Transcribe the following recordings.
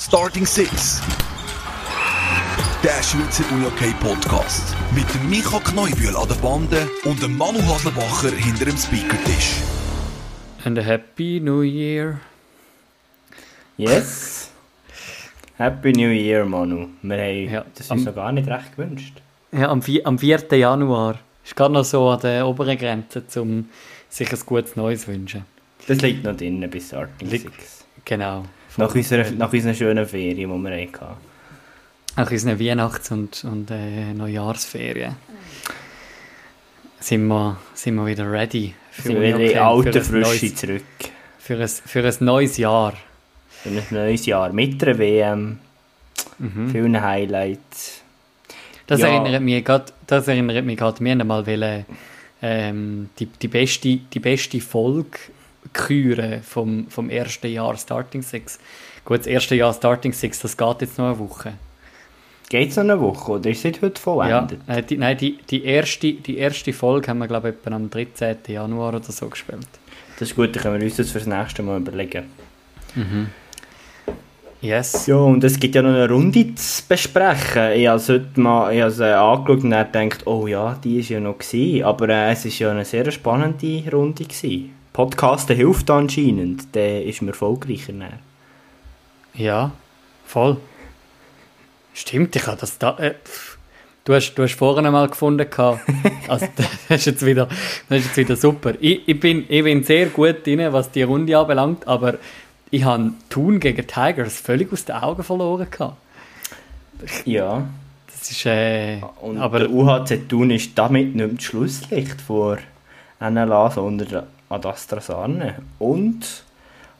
Starting Six. Der Schweizer UJK Podcast. Mit dem Micha Kneubühl an der Bande und dem Manu Haslebacher hinter dem Speakertisch. And a happy new year. Yes. Happy New Year, Manu. Wir haben Ja, das am- uns noch gar nicht recht gewünscht. Ja, am, am 4. Januar. Ist gerade noch so an der oberen Grenze, um sich ein gutes Neues zu wünschen. Das liegt noch drin bis Starting Six. Genau. Nach unserer, nach unserer schönen Ferien, die wir hatten. Nach unseren Weihnachts- und, und äh, Neujahrsferien sind wir, sind wir wieder ready für, Sind wir in alte Frische neues, zurück. für, ein, für ein neues Jahr. Für ein neues Jahr mit der WM. Mhm. Vielen Highlights. Das Ja. erinnert mich gerade, das erinnert mich gerade, wir haben mal wollen, ähm, die, die, beste, die beste Folge küren vom, vom ersten Jahr Starting Six. Gut, das erste Jahr Starting Six, das geht jetzt noch eine Woche. Geht es noch eine Woche oder ist es heute Ja, vollendet? äh, die, nein, die, die, erste, die erste Folge haben wir, glaube ich, etwa am 13. Januar oder so gespielt. Das ist gut, dann können wir uns das fürs nächste Mal überlegen. Yes. Ja, und es gibt ja noch eine Runde zu besprechen. Ich habe es heute mal ich habe es, äh, angeschaut und dann gedacht, oh ja, die war ja noch. Gewesen. Aber äh, es war ja eine sehr spannende Runde. Gewesen. Podcasten hilft anscheinend. Der ist mir erfolgreicher. Dann. Ja, voll. Stimmt, ich habe das da. Äh, du, hast, du hast vorhin mal gefunden. Also, das ist jetzt wieder, das ist jetzt wieder super. Ich, ich, bin, ich bin sehr gut drin, was die Runde anbelangt, aber ich habe Thun gegen Tigers völlig aus den Augen verloren. Gehabt. Ja, Das ist. Äh, und aber der UHC Thun ist damit nicht das Schlusslicht vor NLA, sondern an Astra Sarne. Und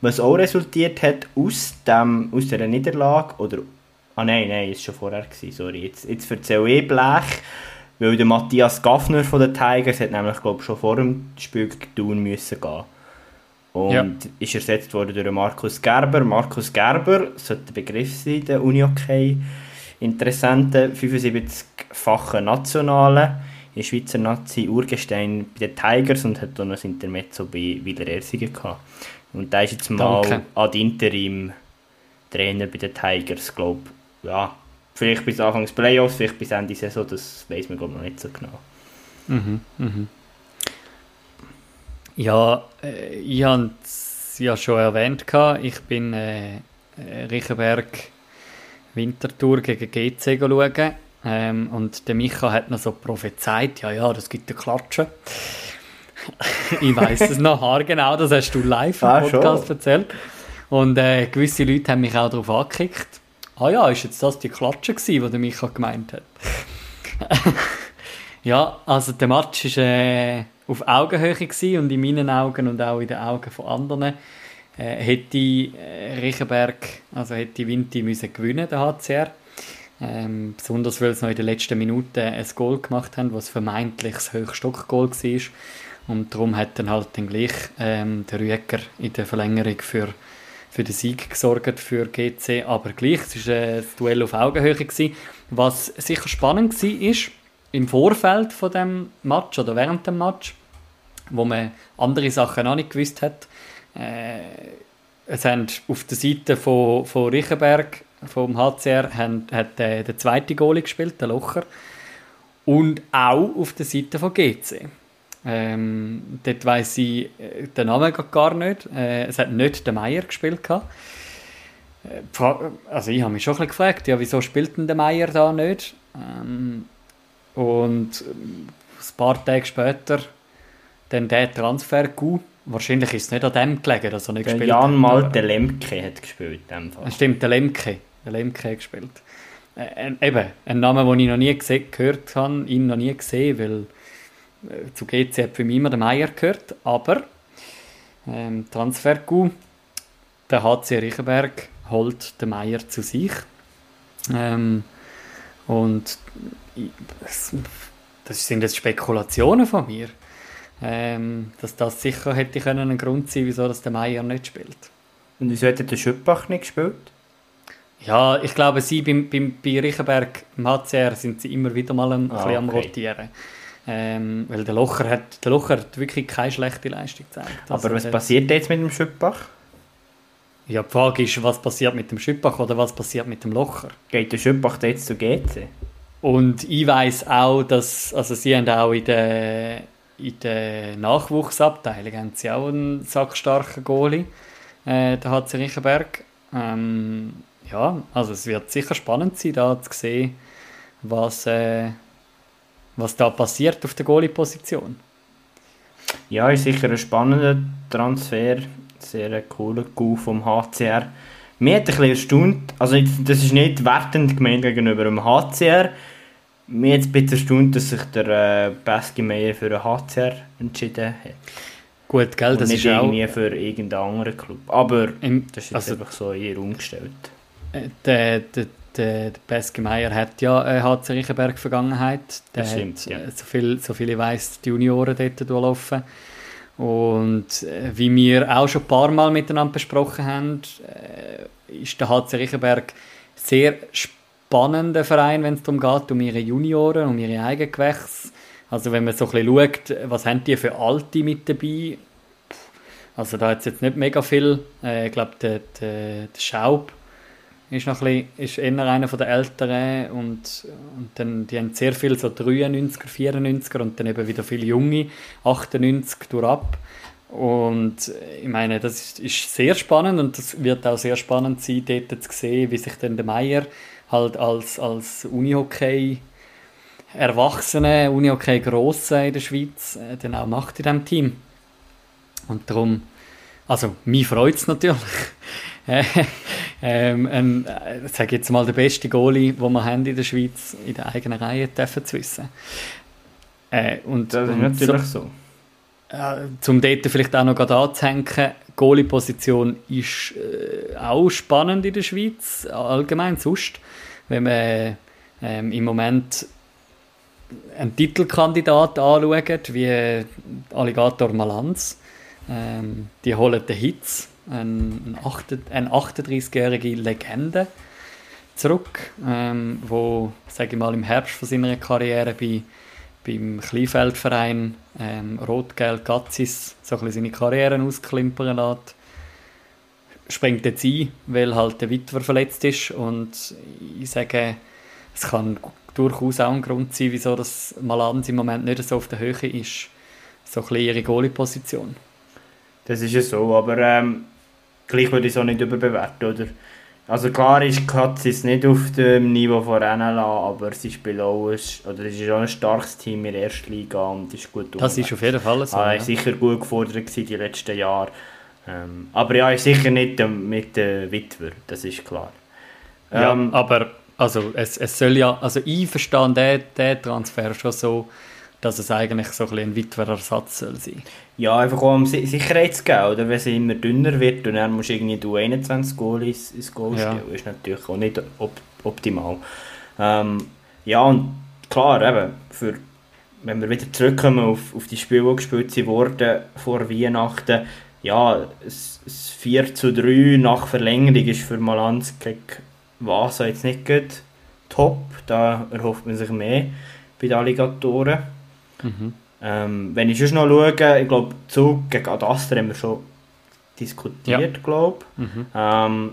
was auch resultiert hat aus, dem, aus dieser Niederlage, oder Ah nein, nein, ist schon vorher gewesen, sorry. Jetzt, jetzt erzähle ich Blech, weil der Matthias Gaffner von den Tigers hat nämlich, glaube schon vor dem Spiel Thun müssen gehen. Und Ja. ist ersetzt worden durch Markus Gerber. Markus Gerber sollte der Begriff sein, der Unihockey. Interessante 75-fache Nationale in Schweizer Nazi Urgestein bei den Tigers und hat auch noch ein Intermezzo bei Wieler gehabt. Und da ist jetzt mal Danke. ad interim Trainer bei den Tigers, glaube ja, vielleicht bis Anfang des Playoffs, vielleicht bis Ende Saison, das weiß man glaube noch nicht so genau. Mhm, mhm. Ja, äh, ich habe es ja schon erwähnt. gehabt. Ich bin äh, Riechenberg Wintertour gegen GC schauen. Ähm, und der Micha hat noch so prophezeit, ja, ja, das gibt eine Klatsche. ich weiß es noch haargenau, das hast du live im Ah, Podcast schon. erzählt. Und äh, gewisse Leute haben mich auch darauf angekickt. Ah ja, ist jetzt das die Klatsche gewesen, die der Micha gemeint hat? Ja, also der Match war äh, auf Augenhöhe gewesen und in meinen Augen und auch in den Augen von anderen äh, hätte äh, Riechenberg, also hätte Vinti müssen gewinnen, der HCR. Ähm, besonders weil sie noch in den letzten Minuten ein Goal gemacht haben, was vermeintlich das Höchststock-Goal war. Und darum hat dann halt dann gleich ähm, der Rüeger in der Verlängerung für, für den Sieg gesorgt für GC. Aber gleich, es war das Duell auf Augenhöhe. Gewesen. Was sicher spannend war, im Vorfeld von dem Match oder während dem Match, wo man andere Sachen auch nicht gewusst hat, äh, es haben auf der Seite von, von Riechenberg, vom HCR, haben, hat äh, der zweite Goalie gespielt, der Locher, und auch auf der Seite von GC. Ähm, dort weiss ich äh, den Namen gar nicht. Äh, es hat nicht der Meier gespielt. gehabt. Äh, Also ich habe mich schon ein bisschen gefragt, ja, wieso spielt denn der Meier da nicht? Ähm, und ähm, ein paar Tage später dann der Transfer gut. Wahrscheinlich ist es nicht an dem gelegen, dass er nicht Der gespielt Jan hat. Malte Lemke hat gespielt in dem Fall. Stimmt, der Lemke. Lemke gespielt. Äh, eben, ein Name, den ich noch nie gehört habe, ihn noch nie gesehen, weil äh, zu GC hat für mich immer der Meier gehört, aber ähm, Transfer. Der HC Riechenberg holt den Meier zu sich. Ähm, und das, das sind jetzt Spekulationen von mir. Ähm, dass das sicher hätte können ein Grund sein, wieso das der Meier nicht spielt. Und wieso hat der Schüppach nicht gespielt? Ja, ich glaube, sie beim, beim, bei Riechenberg im HCR sind sie immer wieder mal ein Ah, bisschen am okay. Rotieren. Ähm, weil der Locher, hat, der Locher hat wirklich keine schlechte Leistung gezeigt. Also Aber was passiert jetzt mit dem Schüppach? Ja, die Frage ist, was passiert mit dem Schüppach oder was passiert mit dem Locher? Geht der Schüppach jetzt zu GC? Und ich weiß auch, dass, also sie haben auch in der, in der Nachwuchsabteilung haben sie auch einen sackstarken Goalie, äh, der HC Riechenberg. Ähm, ja, also es wird sicher spannend sein, da zu sehen, was, äh, was da passiert auf der Goalie-Position. Ja, ist sicher ein spannender Transfer. Sehr ein cooler Coup vom HCR. Mir hat ein bisschen erstaunt, also das ist nicht wertend gemeint gegenüber dem HCR. Mir hat ein bisschen erstaunt, dass sich der äh, Baski Meyer für den HCR entschieden hat. Gut, gell, Und das nicht ist auch... irgendwie für irgendeinen anderen Club. Aber Im, das ist jetzt also, einfach so eher umgestellt. Äh, der, der, der, der Peske Meier hat ja eine HC Riechenberg-Vergangenheit. Der Das stimmt, hat, ja. äh, so, viel, so viel ich weiss, die Junioren dort durchlaufen. Und äh, wie wir auch schon ein paar Mal miteinander besprochen haben, ist der HC Riechenberg sehr spannender Verein, wenn es darum geht, um ihre Junioren, um ihre Eigengewächse. Also wenn man so ein bisschen schaut, was haben die für Alte mit dabei, also da hat es jetzt nicht mega viel. Ich glaube, der, der, der Schaub ist noch ein bisschen, ist eher einer der Älteren und, und dann, die haben sehr viel so 93er, 94er und dann eben wieder viele Junge, 98 durchab. Und ich meine, das ist, ist sehr spannend und das wird auch sehr spannend sein, dort zu sehen, wie sich dann der Meier halt als, als Unihockey Erwachsene, Unihockey Grosse in der Schweiz äh, dann auch macht in diesem Team. Und darum, also mich freut es natürlich. Äh, ähm, ein, äh, sag jetzt mal, der beste Goalie, den wir haben in der Schweiz, in der eigenen Reihe dürfen zu wissen. Äh, und, Das ist natürlich so, so. äh, zum dort vielleicht auch noch anzuhängen, Goalie-Position ist äh, auch spannend in der Schweiz, allgemein sonst. Wenn man ähm, im Moment einen Titelkandidat anschaut, wie Alligator Malanz, ähm, die holen den Hitz, ein, ein 38-jährige Legende, zurück, ähm, wo, sage ich mal, im Herbst von seiner Karriere bei, beim Kleinfeldverein ähm, Rot-Gelb Gatzis so seine Karriere ausklimpern lässt. Springt jetzt ein, weil halt der Witwer verletzt ist und ich sage, es kann durchaus auch ein Grund sein, wieso das Malanz im Moment nicht so auf der Höhe ist. So ein bisschen ihre Goalie-Position. Das ist ja so, aber ähm, gleich würde ich es auch nicht überbewerten, oder? Also klar ist Katzis nicht auf dem Niveau von NLA, aber sie spielen auch, ein, oder es ist auch ein starkes Team in der ersten Liga und ist gut Das ist auf jeden Fall so. Ah, ja. sicher gut gefordert die letzten Jahre. Ähm, aber ja, ist sicher nicht ähm, mit den Witwer, das ist klar. Ja, Ähm, aber also es, es soll ja, also ich verstehe den, den Transfer schon so, dass es eigentlich so ein, ein Witwerersatz soll sein. Ja, einfach auch um Si- Sicherheit zu geben, oder? Wenn sie immer dünner wird und dann musst du irgendwie du 21 Goal ins, ins Goal Ja. stellen, ist natürlich auch nicht op optimal. Ähm, ja, und klar, eben, für, wenn wir wieder zurückkommen auf, auf die Spiele, die gespielt wurden vor Weihnachten, ja, das 4 zu 3 nach Verlängerung ist für Malanz gegen Vasa jetzt nicht gut top, da erhofft man sich mehr bei den Alligatoren. Ähm, wenn ich sonst noch schaue, ich glaube, Zug gegen Adastra haben wir schon diskutiert, glaube Mhm. ähm,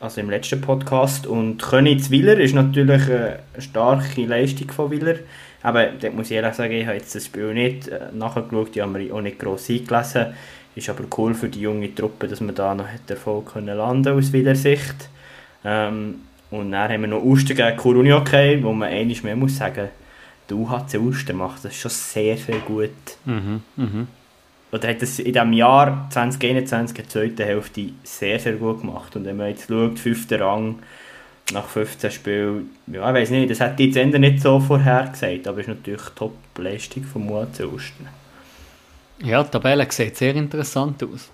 Also im letzten Podcast. Und Königs Willer ist natürlich äh, eine starke Leistung von Willer. Aber da muss ich ehrlich sagen, ich habe jetzt das Spiel nicht äh, nachgeschaut, ich habe mir auch nicht gross eingelesen. Ist aber cool für die junge Truppe, dass man da noch hat Erfolg können landen aus Willer Sicht. Ähm, und dann haben wir noch Uster gegen Kuruni okay, wo man einiges mehr muss sagen, der UHC Uster macht das schon sehr, sehr gut. Mhm. Mhm. Oder hat das in diesem Jahr 2021, der zweiten Hälfte, sehr, sehr gut gemacht. Und wenn man jetzt schaut, fünfter Rang nach 15 Spielen, ja, ich weiß nicht, das hätte ich jetzt Ende nicht so vorhergesagt, aber es ist natürlich Top-Leistung vom UHC Uster. Ja, die Tabelle sieht sehr interessant aus.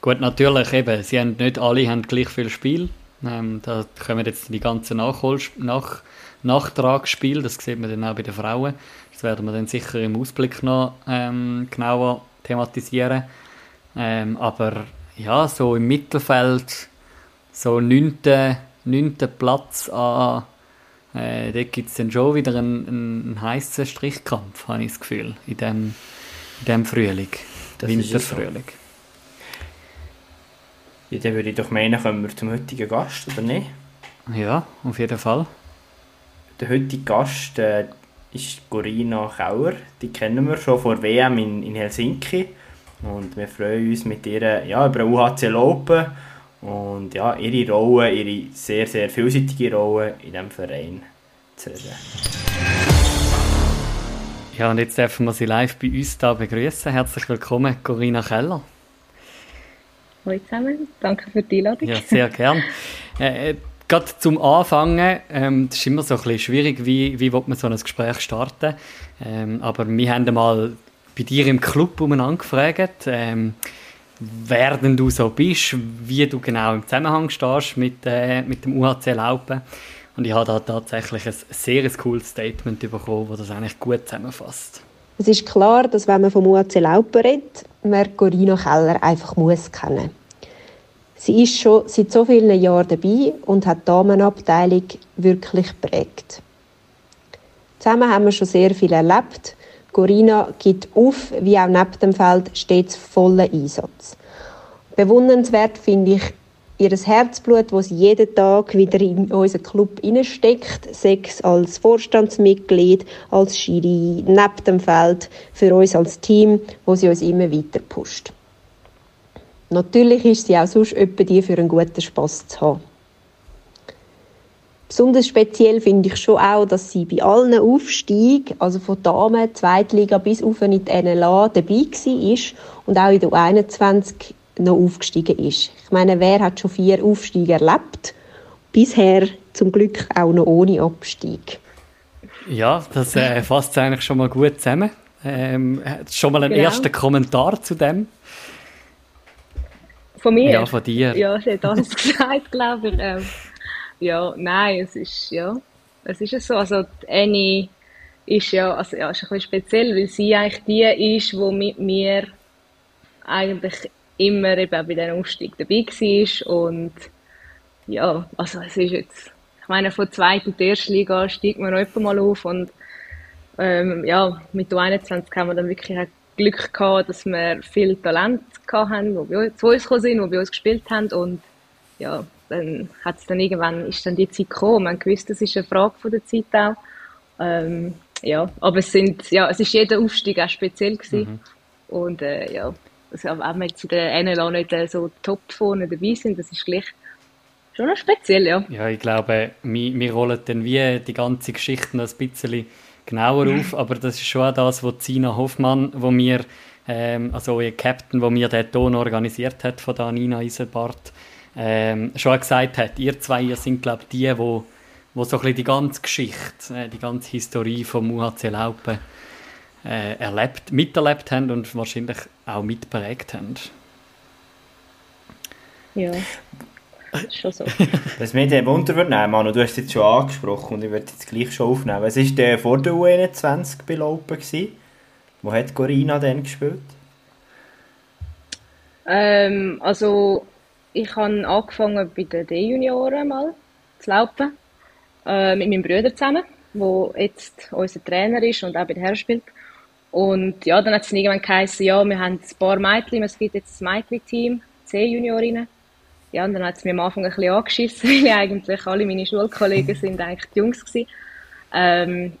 Gut, natürlich eben, sie haben nicht alle haben gleich viel Spiel. Ähm, da kommen jetzt die ganzen Nachhol nach Nachtragsspiele, das sieht man dann auch bei den Frauen. Das werden wir dann sicher im Ausblick noch ähm, genauer thematisieren. Ähm, aber ja, so im Mittelfeld, so neunter neunte Platz an, äh, dort gibt es dann schon wieder einen, einen heißen Strichkampf, habe ich das Gefühl, in dem, in dem Frühling, Das. Winterfrühling. Ja, dann würde ich doch meinen, kommen wir zum heutigen Gast, oder nicht? Ja, auf jeden Fall. Der heutige Gast äh, ist Corina Kauer. Die kennen wir schon vor WM in, in Helsinki. Und wir freuen uns mit ihr ja, über UHC Open und ja, ihre Rolle, ihre sehr, sehr vielseitige Rolle in diesem Verein zu reden. Ja, und jetzt dürfen wir Sie live bei uns da begrüßen. Herzlich willkommen, Corinna Keller. Hallo zusammen, danke für die Einladung. Ja, sehr gern. Äh, äh, gerade zum Anfangen, ähm, das ist immer so ein bisschen schwierig, wie, wie man so ein Gespräch starten ähm, Aber wir haben mal bei dir im Club umeinander gefragt, ähm, wer denn du so bist, wie du genau im Zusammenhang stehst mit, äh, mit dem UHC Laupen. Und ich habe da tatsächlich ein sehr cooles Statement bekommen, das das eigentlich gut zusammenfasst. Es ist klar, dass wenn man vom UHC Laupen redet, man Corina Keller einfach muss kennen. Sie ist schon seit so vielen Jahren dabei und hat die Damenabteilung wirklich prägt. Zusammen haben wir schon sehr viel erlebt Corina gibt auf, wie auch neben dem Feld stets vollen Einsatz. Bewundernswert finde ich ihr Herzblut, das sie jeden Tag wieder in unseren Club hineinsteckt, sechs als Vorstandsmitglied, als Schiri, neben dem Feld, für uns als Team, wo sie uns immer weiter pusht. Natürlich ist sie auch sonst etwa die für einen guten Spass zu haben. Besonders speziell finde ich schon auch, dass sie bei allen Aufstiegen, also von Damen, Zweitliga bis auf in die NLA dabei war und auch in der U21 noch aufgestiegen ist. Ich meine, wer hat schon vier Aufstiege erlebt? Bisher zum Glück auch noch ohne Abstieg. Ja, das äh, fasst eigentlich schon mal gut zusammen. Ähm, schon mal einen genau. ersten Kommentar zu dem? Von mir? Ja, von dir. Ja, sie hat alles gesagt, glaube ich. Ähm, ja, nein, es ist, ja, es ist so. Also, die Annie ist ja, also, ja, ist ein bisschen speziell, weil sie eigentlich die ist, die mit mir eigentlich immer eben bei diesem Aufstieg dabei war und ja, also es ist jetzt, ich meine, von zweiter und ersten Liga steigt man noch mal auf und ähm, ja, mit der 21 haben wir dann wirklich Glück gehabt, dass wir viel Talent hatten, die zu uns gekommen sind, die bei uns gespielt haben und ja, dann hat es dann irgendwann, ist dann die Zeit gekommen. Man gewusst, das ist eine Frage von der Zeit auch. Ähm, ja, aber es sind, ja, es ist jeder Aufstieg auch speziell gewesen. Mhm. Und, äh, ja, also, auch wenn wir in der NLA nicht äh, so top vorne dabei sind, das ist gleich schon noch speziell, ja. Ja, ich glaube, wir, wir rollen dann wie die ganze Geschichte noch ein bisschen genauer mhm. auf, aber das ist schon auch das, was Zina Hoffmann, wo mir, ähm, also ihr Captain, wo mir den Ton organisiert hat von der Nina Iselbart, ähm, schon gesagt hat, ihr zwei ihr sind, glaube ich, die, wo, wo so ein bisschen die ganze Geschichte, äh, die ganze Historie vom UHC Laupen äh, erlebt, miterlebt haben und wahrscheinlich auch mitprägt haben. Ja, das ist schon so. Was mich dann Wunder würde nehmen, Manu, du hast es jetzt schon angesprochen und ich würde jetzt gleich schon aufnehmen. Was war der vor der U21 bei Laupen? Wo hat Corina denn gespielt? Ähm, also ich habe angefangen bei den D-Junioren mal zu laufen, äh, mit meinem Bruder zusammen, der jetzt unser Trainer ist und auch bei den Herren spielt. Und ja, dann hat es irgendwann geheißen, ja, wir haben ein paar Mädchen, es gibt jetzt ein Mädchen-Team, C-Juniorinnen. Ja, und dann hat es mir am Anfang ein bisschen angeschissen, weil eigentlich alle meine Schulkollegen sind eigentlich die Jungs gewesen. Ähm,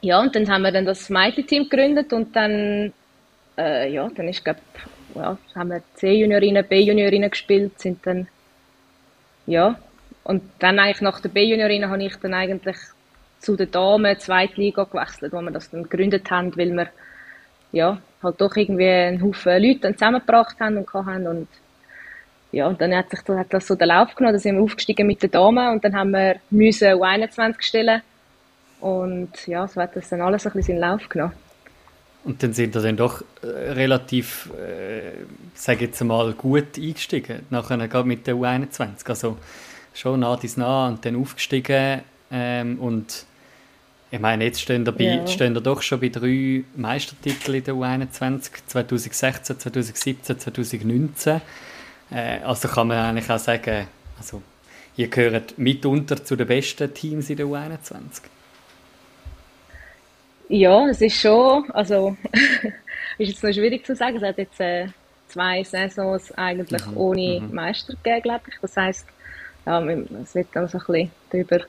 ja, und dann haben wir dann das Mädchen-Team gegründet und dann, äh, ja, dann ist, glaube ja, haben wir C-Juniorinnen, B-Juniorinnen gespielt, sind dann, ja, und dann eigentlich nach der B-Juniorinnen habe ich dann eigentlich zu der Damen Zweitliga gewechselt, wo wir das dann gegründet haben, weil wir, ja, halt doch irgendwie einen Haufen Leute zusammengebracht haben und hatten und ja, und dann hat sich hat das so den Lauf genommen, dann sind wir aufgestiegen mit den Damen und dann haben wir müssen U21 stellen und ja, so hat das dann alles ein bisschen seinen Lauf genommen. Und dann sind wir dann doch äh, relativ, äh, sage jetzt mal, gut eingestiegen. Nachher gerade mit der U21. Also schon nah bis nah und dann aufgestiegen. Ähm, und ich meine, jetzt stehen wir, ja. stehen wir doch schon bei drei Meistertiteln in der U21. 2016, 2017, 2019. Äh, also kann man eigentlich auch sagen, also ihr gehört mitunter zu den besten Teams in der U21. Ja, es ist schon, also ist jetzt noch schwierig zu sagen. Es hat jetzt äh, zwei Saisons eigentlich mhm. ohne mhm. Meister gegeben, glaube ich. Das heisst, ja, es wird dann so ein bisschen darüber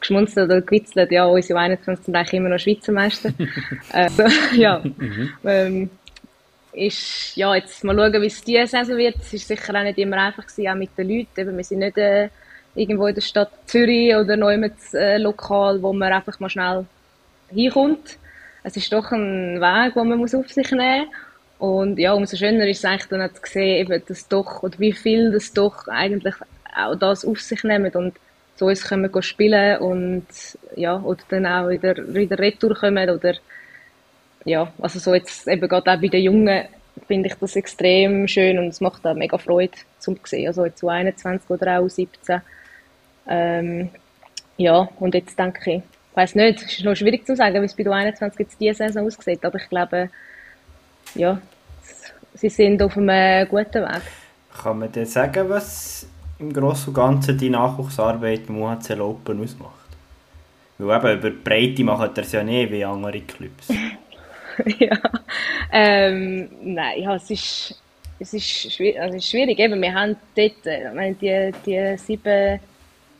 geschmunzelt oder gewitzelt, ja, unsere 21 sind eigentlich immer noch Schweizer Meister. also, ja, mhm. ähm, ist, ja, jetzt mal schauen, wie es diese Saison wird. Es ist sicher auch nicht immer einfach gewesen, auch mit den Leuten. Eben, wir sind nicht äh, irgendwo in der Stadt Zürich oder neu mit äh, lokal, wo man einfach mal schnell hinkommt. Es ist doch ein Weg, den man muss auf sich nehmen muss. Und ja, umso schöner ist es eigentlich dann zu sehen, eben, dass doch, oder wie viel das doch eigentlich auch das auf sich nehmen und zu uns können wir spielen und ja, oder dann auch wieder, wieder retour kommen oder ja, also so jetzt eben gerade auch bei den Jungen finde ich das extrem schön und es macht auch mega Freude zum sehen, also jetzt 21 oder auch 17 ähm, ja, und jetzt denke ich, ich weiß nicht, es ist noch schwierig zu sagen, wie es bei der 21 jetzt diese Saison aussieht, aber ich glaube, ja, sie sind auf einem guten Weg. Kann man dir sagen, was im Großen und Ganzen die Nachwuchsarbeit im UHC Open ausmacht? Weil eben über die Breite machen das ja nicht wie andere Clubs. ja, ähm, nein, ja, es ist, es ist, schwierig, also es ist schwierig. Eben, wir haben dort, äh, meine, die, die sieben,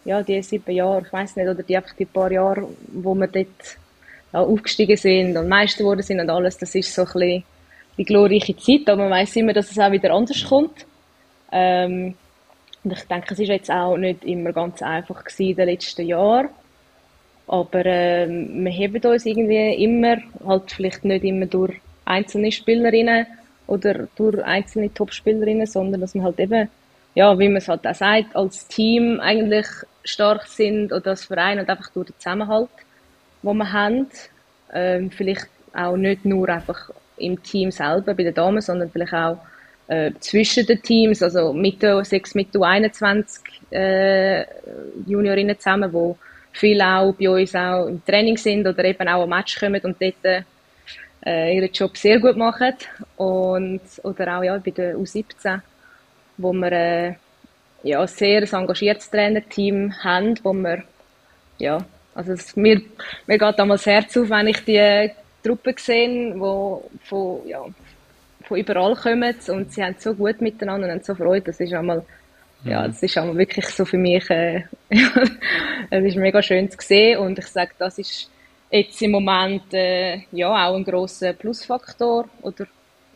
ja, die sieben Jahre, ich weiß nicht, oder die einfach die paar Jahre, wo wir dort ja, aufgestiegen sind und Meister geworden sind und alles, das ist so ein bisschen die glorreiche Zeit, aber man weiß immer, dass es auch wieder anders kommt. Ähm, und ich denke, es ist jetzt auch nicht immer ganz einfach gewesen in den letzten Jahren. Aber äh, wir heben uns irgendwie immer, halt vielleicht nicht immer durch einzelne Spielerinnen oder durch einzelne Topspielerinnen, sondern dass wir halt eben, ja, wie man es halt auch sagt, als Team eigentlich stark sind oder als Verein und einfach durch den Zusammenhalt, den wir haben. Ähm, vielleicht auch nicht nur einfach im Team selber bei den Damen, sondern vielleicht auch äh, zwischen den Teams, also mit der, sechs mit der 21 äh, Juniorinnen zusammen, wo viele auch bei uns auch im Training sind oder eben auch am Match kommen und dort äh, ihren Job sehr gut machen und oder auch ja bei der U17, wo wir äh, ja ein sehr engagiertes Trainerteam haben, wo wir ja also es, mir, mir geht damals das Herz auf, wenn ich die Truppe sehe, wo von, ja, von überall kommen und sie haben so gut miteinander und haben so Freude. Das ist einmal. Ja, das ist einmal wirklich so für mich, äh, es ist mega schön zu sehen und ich sage, das ist jetzt im Moment äh, ja auch ein großer Plusfaktor oder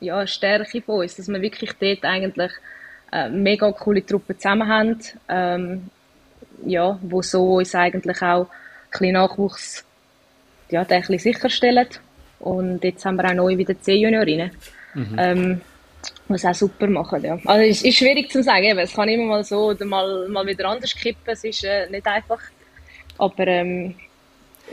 ja eine Stärke von uns, dass wir wirklich dort eigentlich äh, mega coole Truppen zusammen haben, ähm, ja, wo so uns eigentlich auch ein bisschen Nachwuchs ja, ein bisschen sicherstellen. Und jetzt haben wir auch neu wieder zehn Juniorinnen. Mhm. Ähm, was auch super machen, ja. Also es ist schwierig zu sagen, es kann immer mal so oder mal, mal wieder anders kippen, es ist äh, nicht einfach, aber ähm,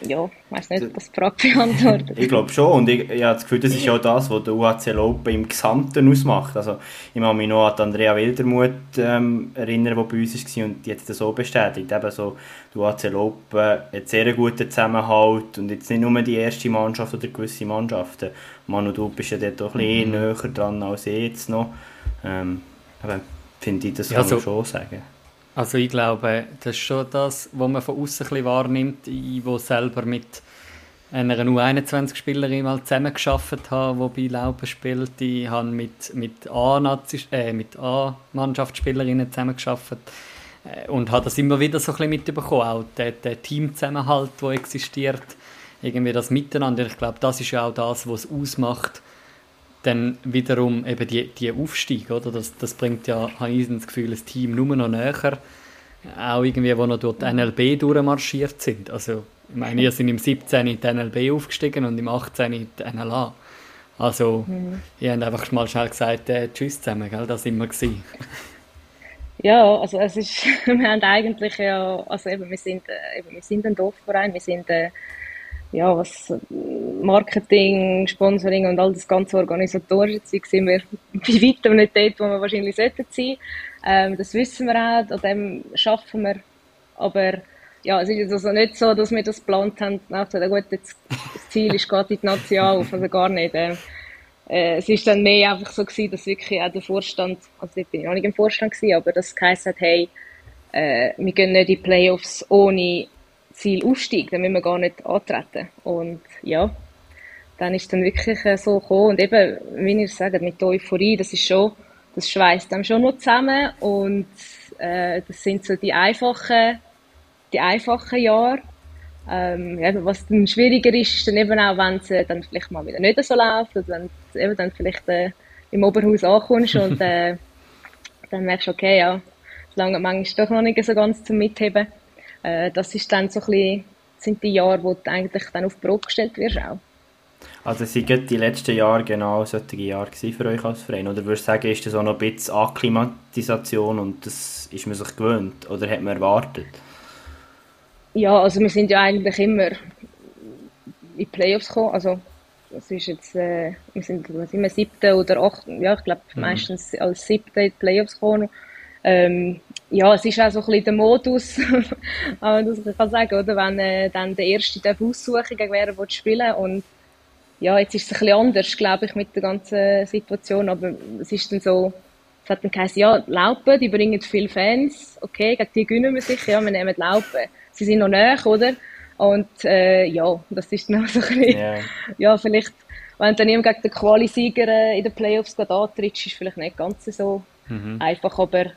ja, ich weiß nicht, ob das die Frage beantwortet. ich glaube schon und ich, ich habe das Gefühl, das ist ja das, was der UHC Lopen im Gesamten ausmacht. Also ich kann mich noch an Andrea Wildermuth ähm, erinnern, die bei uns war und die hat das so bestätigt. Eben so, der UHC Lopen hat sehr guten Zusammenhalt und jetzt nicht nur die erste Mannschaft oder gewisse Mannschaften. Manu, du bist ja dort auch ein bisschen mhm. näher dran als ich jetzt noch. Ähm, aber finde ich, das ja, kann man so schon sagen. Also ich glaube, das ist schon das, was man von außen wahrnimmt. Ich, wo selber mit einer U21-Spielerin mal zusammengearbeitet habe, die bei Laupen spielt. Ich habe mit, mit A-Mannschaftsspielerinnen äh, zusammengearbeitet äh, und habe das immer wieder so ein bisschen mitbekommen. Auch der, der Teamzusammenhalt, der existiert, irgendwie das Miteinander. Ich glaube, das ist ja auch das, was es ausmacht, dann wiederum eben die, die Aufstieg, oder? Das, das bringt ja, habe ich das Gefühl, das Team nur noch näher. Auch irgendwie, wo noch dort NLB durchmarschiert sind. Also, ich meine, ihr sind im 17. in die NLB aufgestiegen und im 18. in die NLA. Also, mhm. ihr habt einfach mal schnell gesagt, äh, tschüss zusammen, gell? das sind wir gewesen. Ja, also es ist, wir haben eigentlich ja, also eben, wir sind, äh, eben, wir sind ein Dorfverein, wir sind äh, ja, was Marketing, Sponsoring und all das ganze organisatorische Zeug sind wir bei weitem nicht dort, wo wir wahrscheinlich sollten sein. Ähm, das wissen wir auch, an dem schaffen wir. Aber ja, es ist also nicht so, dass wir das geplant haben, nachher, gut, jetzt, das Ziel ist gerade in die Nation auf, also gar nicht. Ähm, äh, es ist dann mehr einfach so gewesen, dass wirklich auch der Vorstand, also ich bin noch nicht im Vorstand gewesen, aber das geheißen hat, hey, äh, wir gehen nicht in die Playoffs ohne Ziel aufsteigt, dann müssen wir gar nicht antreten. Und ja, dann ist dann wirklich äh, so gekommen. Und eben, wie ihr sagt, mit der Euphorie, das ist schon das schweißt dann schon noch zusammen und äh, das sind so die einfachen, die einfachen Jahre. Ähm, ja, was dann schwieriger ist, ist dann eben auch, wenn es äh, dann vielleicht mal wieder nicht so läuft oder wenn du eben dann vielleicht äh, im Oberhaus ankommst und äh, dann merkst du, okay, ja, es lange manchmal doch noch nicht so ganz zum Mitheben. Äh, das ist dann so ein bisschen, sind die Jahre, wo du eigentlich dann auf die Probe gestellt wirst auch. Also sind die letzten Jahre genau solche Jahre für euch als Verein? Oder würdest du sagen, ist das auch noch ein bisschen Akklimatisation und das ist man sich gewöhnt? Oder hat man erwartet? Ja, also wir sind ja eigentlich immer in die Playoffs gekommen. Also das ist jetzt, äh, wir sind immer siebte oder achte, ja ich glaube mhm. meistens als siebte in die Playoffs gekommen. Ähm, ja, es ist auch so ein bisschen der Modus, wenn man das kann sagen, oder? Wenn äh, dann der Erste darf aussuchen, gegen wer er spielen und ja, jetzt ist es ein bisschen anders, glaube ich, mit der ganzen Situation, aber es ist dann so, es hat dann geheißen, ja, Laupen, die bringen viele Fans, okay, gegen die gewinnen wir sicher, ja, wir nehmen Laupen. Sie sind noch näher, oder? Und äh, ja, das ist dann auch so ein bisschen, yeah. ja, vielleicht, wenn dann jemand gegen den Quali-Sieger äh, in den Playoffs antritt, ist es vielleicht nicht ganz so mhm. einfach, aber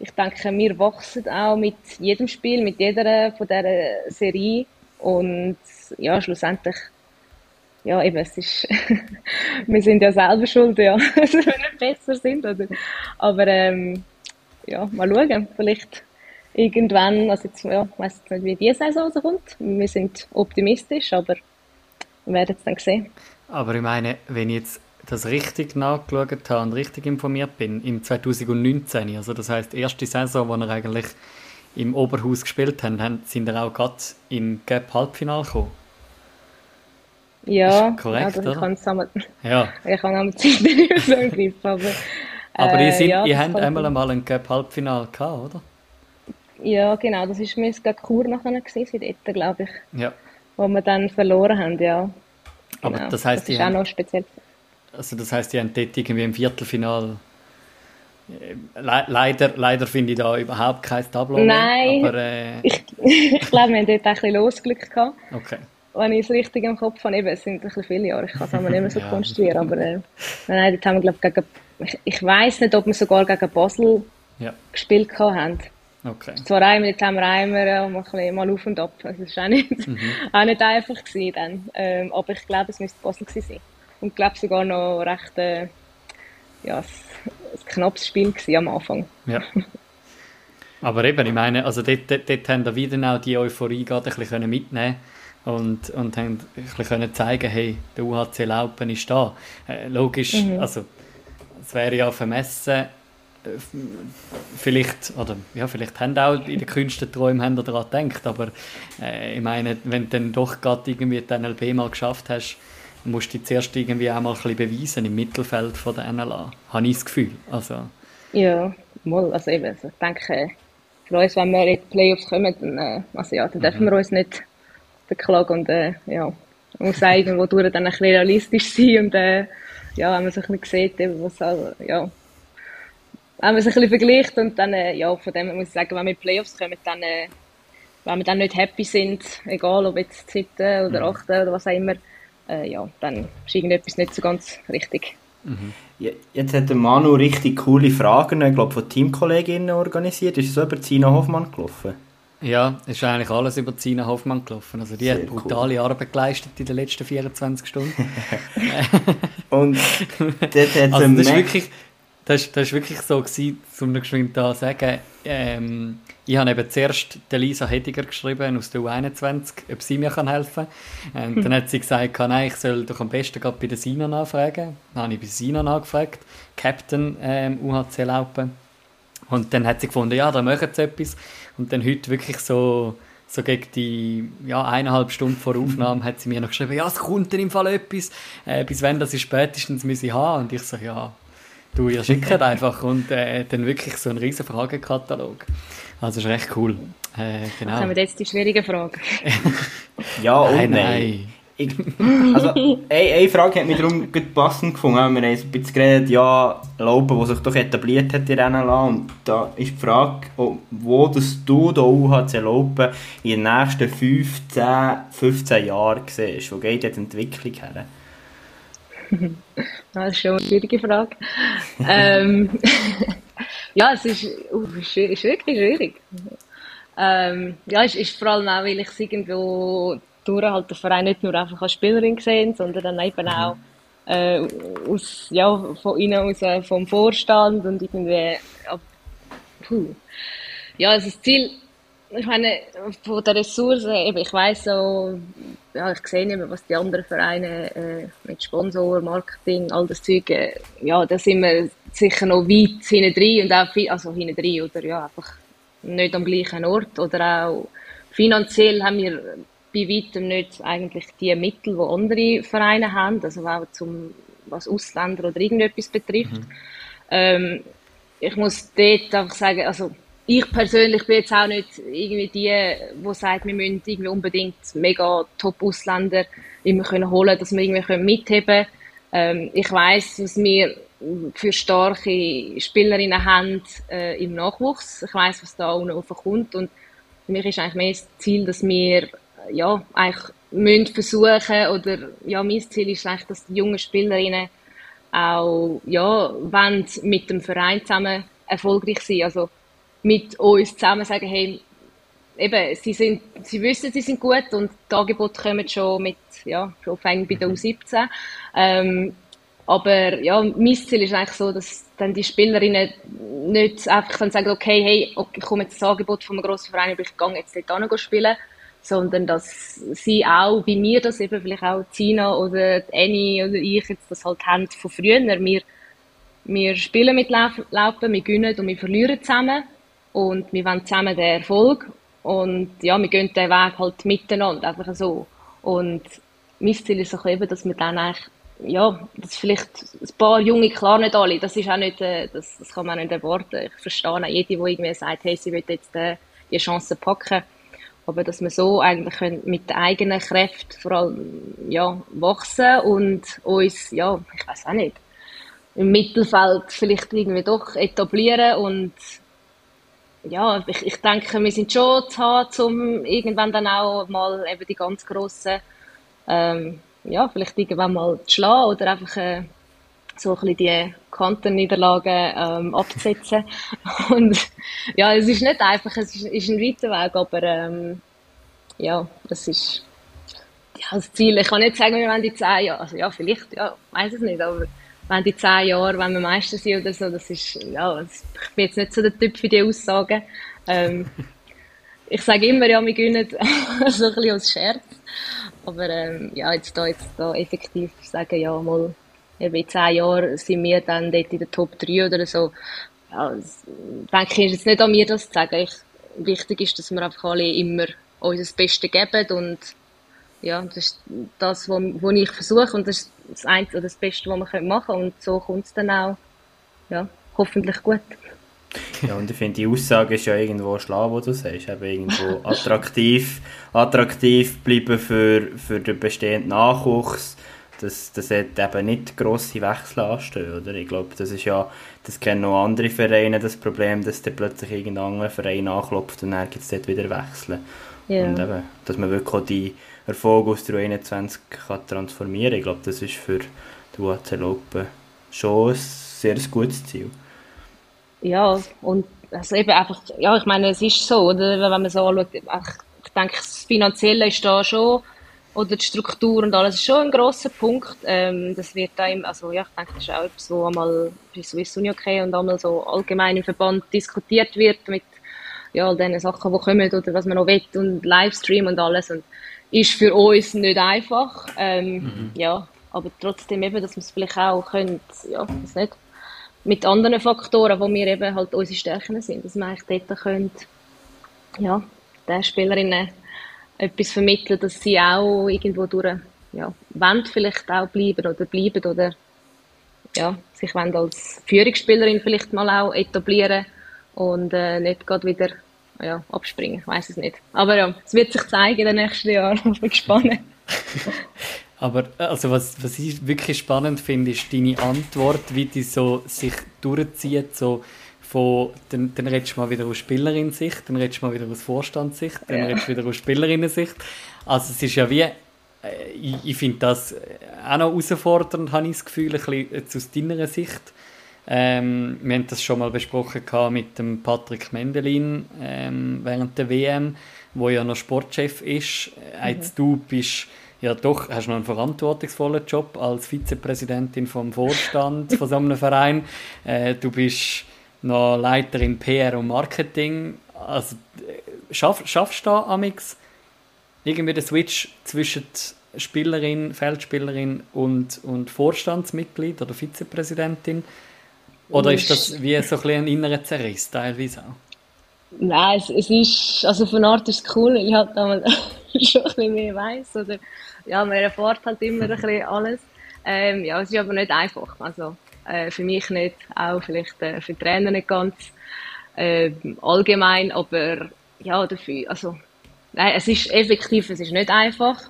ich denke, wir wachsen auch mit jedem Spiel, mit jeder von dieser Serie und ja, schlussendlich ja, eben, es ist, wir sind ja selber schuld, ja, dass wir nicht besser sind, oder? Aber, ähm, ja, mal schauen, vielleicht irgendwann, also jetzt, ja, ich weiss nicht, wie diese Saison so kommt. Wir sind optimistisch, aber wir werden es dann sehen. Aber ich meine, wenn ich jetzt das richtig nachgeschaut habe und richtig informiert bin, im 2019, also das heißt erste Saison, wo wir eigentlich im Oberhaus gespielt haben, sind wir auch gerade im Gap Halbfinale gekommen. Ja, korrekt, also ich kann ja. Ich kann am Zeit nicht so im Griff, aber... Aber äh, ihr, sind, ja, ihr habt einmal einmal ein Cup-Halbfinale gehabt, oder? Ja, genau, das war mir Chur nachher gewesen, dort, glaube ich. Ja. Wo wir dann verloren haben, ja. Aber Genau. das heisst, das ist auch noch speziell. Also das heisst, die haben dort irgendwie im Viertelfinale äh, le leider, leider finde ich da überhaupt kein Tableau Nein. mehr, aber äh, Ich, ich glaube, wir haben dort auch ein bisschen Losglück gehabt. okay. Wenn ich es richtig im Kopf habe, eben, es sind ein bisschen viele Jahre, ich kann es aber nicht mehr so Ja. konstruieren, aber äh, nein, dort haben wir, glaube ich, gegen, ich, ich weiss nicht, ob wir sogar gegen Basel Ja, gespielt haben. okay. Zwar einmal, dort haben wir einmal ja, mal, ein bisschen, mal auf und ab, also es war auch nicht, Mhm. auch nicht einfach gewesen dann, ähm, aber ich glaube, es müsste Basel gewesen sein. Und ich glaube sogar noch recht, äh, ja, ein, ein knappes Spiel am Anfang. Ja. Aber eben, ich meine, also dort, dort, dort haben wir wieder auch die Euphorie gerade ein bisschen mitnehmen und, und haben ein bisschen können zeigen, hey, der UHC Laupen ist da. Äh, logisch, also es wäre ja vermessen, äh, vielleicht, oder ja, vielleicht haben auch in den kühnsten Träumen haben daran gedacht, aber äh, ich meine, wenn du dann doch gerade irgendwie die NLB mal geschafft hast, musst dich zuerst irgendwie auch mal ein bisschen beweisen im Mittelfeld von der NLA, habe ich das Gefühl. Also, Ja, mal, also eben, also ich denke, für uns, wenn wir in die Playoffs kommen, dann, äh, also ja, dann dürfen wir uns nicht beklagen und äh, ja, man muss auch irgendwo durch dann ein bisschen realistisch sein und äh, ja, wenn man sich ein bisschen sieht, eben, was, also, ja, wenn man sich ein bisschen vergleicht und dann, äh, ja, von dem muss ich sagen, wenn wir in die Playoffs kommen, dann, äh, wenn wir dann nicht happy sind, egal ob jetzt siebte oder achte oder was auch immer, äh, ja, dann ist irgendetwas nicht so ganz richtig. Ja, Jetzt hat der Manu richtig coole Fragen, ich glaube, von Teamkolleginnen organisiert. Ist es so über Zina Hoffmann gelaufen? Ja, es ist eigentlich alles über Zina Hoffmann gelaufen. Also die Sehr hat brutale Arbeit geleistet in den letzten 24 Stunden. Und dort hat Also das ist wirklich, das ist wirklich so gewesen, um noch geschwind da zu sagen, ähm, ich habe eben zuerst Lisa Hediger geschrieben aus der U21, ob sie mir helfen kann. Und dann hat sie gesagt, nein, ich soll doch am besten gerade bei der Sina nachfragen. Dann habe ich bei Sina nachgefragt, Captain ähm, UHC Laupen. Und dann hat sie gefunden, ja, da machen sie etwas. Und dann heute wirklich so, so gegen die ja, eineinhalb Stunden vor Aufnahme hat sie mir noch geschrieben, ja, es kommt dann im Fall etwas. Äh, bis wenn das ist spätestens muss ich haben. Und ich so, ja, du, ihr schickt einfach. Und äh, dann wirklich so einen riesen Fragenkatalog. Also ist recht cool. Äh, genau. Kommen jetzt die schwierigen Fragen. Ja und Nein, nein. nein. Ich, also, eine, eine Frage hat mich darum gut passend gefunden. Wir haben ein bisschen geredet, ja, Laupen, der sich doch etabliert hat in NLA. Und da ist die Frage, wo das du da UHC Laupen in den nächsten 15, 15 Jahren siehst. Wo geht die Entwicklung her? das ist schon eine schwierige Frage. ähm, ja, es ist, uh, ist, ist wirklich schwierig. Ähm, ja, es ist vor allem auch, weil ich es irgendwo durch halt den Verein nicht nur einfach als Spielerin gesehen, sondern dann eben mhm. auch äh, aus, ja, von innen aus, äh, vom Vorstand und irgendwie, ja, puh. ja, also das Ziel, ich meine, von der Ressourcen, eben, ich weiss so, ja, ich sehe nicht mehr, was die anderen Vereine äh, mit Sponsor, Marketing, all das Zeug, äh, ja, da sind wir sicher noch weit hinten drin und auch viel, also hinten drin oder ja, einfach nicht am gleichen Ort oder auch finanziell haben wir bei weitem nicht eigentlich die Mittel, die andere Vereine haben, also auch zum, was Ausländer oder irgendetwas betrifft. Mhm. Ähm, ich muss dort einfach sagen, also ich persönlich bin jetzt auch nicht irgendwie die, die sagt, wir müssen irgendwie unbedingt mega Top-Ausländer immer können holen, dass wir irgendwie mitheben können. Ähm, ich weiß, was wir für starke Spielerinnen haben äh, im Nachwuchs. Ich weiß, was da unten kommt und für mich ist eigentlich mehr das Ziel, dass wir ja, eigentlich müssen versuchen oder ja, mein Ziel ist eigentlich, dass die jungen Spielerinnen auch ja, wollen mit dem Verein zusammen erfolgreich sein. Also mit uns zusammen sagen, hey, eben, sie, sind, sie wissen, sie sind gut und die Angebote kommen schon mit, ja, schon fängt bei der mhm. U17. Ähm, aber ja, mein Ziel ist eigentlich so, dass dann die Spielerinnen nicht einfach dann sagen, okay, hey, okay, ich komme jetzt das Angebot von einem grossen Verein, aber ich gehe jetzt dort hin spielen, sondern dass sie auch, wie mir das eben vielleicht auch Tina oder Annie oder ich jetzt das halt haben von früher, wir, wir spielen mit Laupen, wir gewinnen und wir verlieren zusammen und wir wollen zusammen den Erfolg und ja, wir gehen den Weg halt miteinander, einfach so. Und mein Ziel ist auch eben, dass wir dann eigentlich, ja, dass vielleicht ein paar Junge, klar nicht alle, das ist auch nicht, äh, das, das kann man nicht erwarten. Ich verstehe auch jede, die irgendwie sagt, hey, sie will jetzt äh, die Chance packen. Aber dass wir so eigentlich mit den eigenen Kräften vor allem, ja, wachsen und uns, ja, ich weiß auch nicht, im Mittelfeld vielleicht irgendwie doch etablieren und ja, ich, ich denke, wir sind schon zu haben, um irgendwann dann auch mal eben die ganz grossen, ähm, ja, vielleicht irgendwann mal zu schlagen oder einfach äh, so ein bisschen die Kantenniederlagen ähm, abzusetzen. Und ja, es ist nicht einfach, es ist, ist ein weiter Weg, aber ähm, ja, das ist ja, das Ziel. Ich kann nicht sagen, wir wollen die zehn Jahre, also ja, vielleicht, ja, weiß es nicht, aber wenn die zehn Jahre, wenn wir Meister sind oder so, das ist, ja, ich bin jetzt nicht so der Typ für die Aussagen. Ähm, ich sage immer, ja, wir gewinnen so ein bisschen als Scherz. Aber ähm, ja, jetzt da, jetzt da effektiv sagen, ja, mal, in zehn Jahren sind wir dann dort in der Top 3 oder so. Ja, das, denke ich, ist jetzt nicht an mir, das zu sagen. Ich, wichtig ist, dass wir einfach alle immer unser Bestes geben und ja, das ist das, was, ich versuche und das ist das Einzige, das Beste, was wir machen können und so kommt es dann auch, ja, hoffentlich gut. Ja, und ich finde, die Aussage ist ja irgendwo schlau, wo du sagst, eben irgendwo attraktiv, attraktiv bleiben für, für den bestehenden Nachwuchs, dass, dass eben nicht grosse Wechsel anstehen, oder? Ich glaube, das ist ja, das kennen auch andere Vereine, das Problem, dass dann plötzlich irgendein anderer Verein anklopft und dann gibt es dort wieder Wechsel. Ja. Und eben, dass man wirklich auch die Erfolg aus der 21 kann transformieren kann. Ich glaube, das ist für die UAC Lopen schon ein sehr gutes Ziel. Ja, und also eben einfach, ja, ich meine, es ist so, oder? wenn man so anschaut, ich denke, das Finanzielle ist da schon, oder die Struktur und alles ist schon ein grosser Punkt. Ähm, das wird im, also ja, ich denke, das ist auch etwas, wo einmal bei Swiss Uni okay und einmal so allgemein im Verband diskutiert wird mit ja, all diesen Sachen, die kommen oder was man noch will und Livestream und alles. Und ist für uns nicht einfach. Ähm, mhm. Ja, aber trotzdem eben, dass wir es vielleicht auch können, ja, weiß nicht, mit anderen Faktoren, wo wir eben halt unsere Stärken sind, dass wir eigentlich dort können, ja, den Spielerinnen etwas vermitteln, dass sie auch irgendwo durch, ja, wollen vielleicht auch bleiben oder bleiben oder, ja, sich wollen als Führungsspielerin vielleicht mal auch etablieren und äh, nicht gerade wieder ja, abspringen. Ich weiß es nicht. Aber ja, es wird sich zeigen in den nächsten Jahren. Ich bin gespannt. Aber also was, was ich wirklich spannend finde, ist deine Antwort, wie die so sich durchzieht, so von, dann, dann redest du mal wieder aus Spielerin-Sicht, dann redest du mal wieder aus Vorstandssicht, dann ja. redest du wieder aus Spielerinnen-Sicht. Also es ist ja wie, äh, ich, ich finde das auch noch herausfordernd, habe ich das Gefühl, ein bisschen aus deiner Sicht. Ähm, wir haben das schon mal besprochen mit dem Patrick Mendelin ähm, während der WM, wo ja noch Sportchef ist. Mhm. Jetzt du bist ja doch, hast noch einen verantwortungsvollen Job als Vizepräsidentin vom Vorstand von so einem Verein. Äh, du bist noch Leiterin PR und Marketing. Also, äh, schaff, schaffst du da amix irgendwie den Switch zwischen Spielerin, Feldspielerin und, und Vorstandsmitglied oder Vizepräsidentin? Oder ist das wie so ein, ein innerer Zerriss teilweise auch? Nein, es, es ist, also von Art ist es cool, ich halt damals schon ein bisschen mehr weiss, oder, ja, man erfährt halt immer ein bisschen alles. Ähm, ja, es ist aber nicht einfach, also, äh, für mich nicht, auch vielleicht äh, für Trainer nicht ganz, äh, allgemein, aber, ja, dafür, also, nein, es ist effektiv, es ist nicht einfach,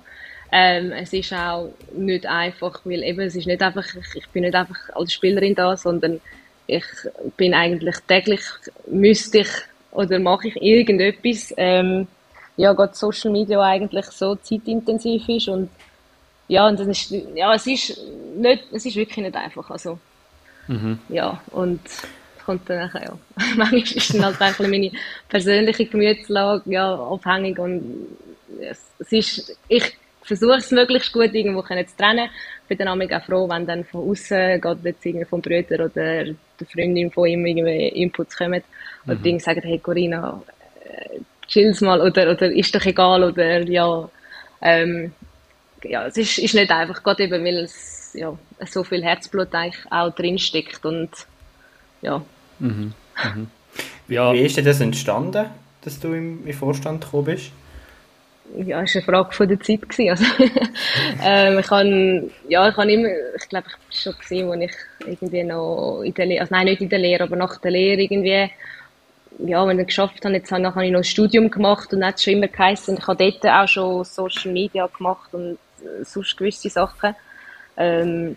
ähm, es ist auch nicht einfach, weil eben, es ist nicht einfach, ich bin nicht einfach als Spielerin da, sondern ich bin eigentlich täglich, müsste ich oder mache ich irgendetwas, ähm, ja, gerade Social Media eigentlich so zeitintensiv ist und ja, und das ist, ja, es ist nicht, es ist wirklich nicht einfach, also, mhm. ja, und kommt dann nachher, ja, manchmal ist dann halt einfach meine persönliche Gemütslage, ja, abhängig und es, es ist, ich versuche es möglichst gut irgendwo zu trennen. Ich bin dann auch froh, wenn dann von außen, gerade jetzt irgendwie vom Brüder oder der Freundin von ihm irgendwie Inputs kommen und mhm. Dinge sagen, hey Corinna, äh, chill's mal oder, oder ist doch egal oder ja, ähm, ja, es ist, ist nicht einfach, gerade eben, weil es ja, so viel Herzblut eigentlich auch drinsteckt und ja. Mhm. Mhm. ja. Wie ist denn das entstanden, dass du im, im Vorstand gekommen bist? Ja, war eine Frage von der Zeit. Gewesen. Also, ähm, ich habe, ja, ich habe immer, ich glaube, ich war schon gesehen, wo ich irgendwie noch in der Lehre, also nein, nicht in der Lehre, aber nach der Lehre irgendwie, ja, wenn ich geschafft habe, jetzt habe ich noch ein Studium gemacht und hat schon immer geheißen, ich habe dort auch schon Social Media gemacht und äh, sonst gewisse Sachen. Ähm,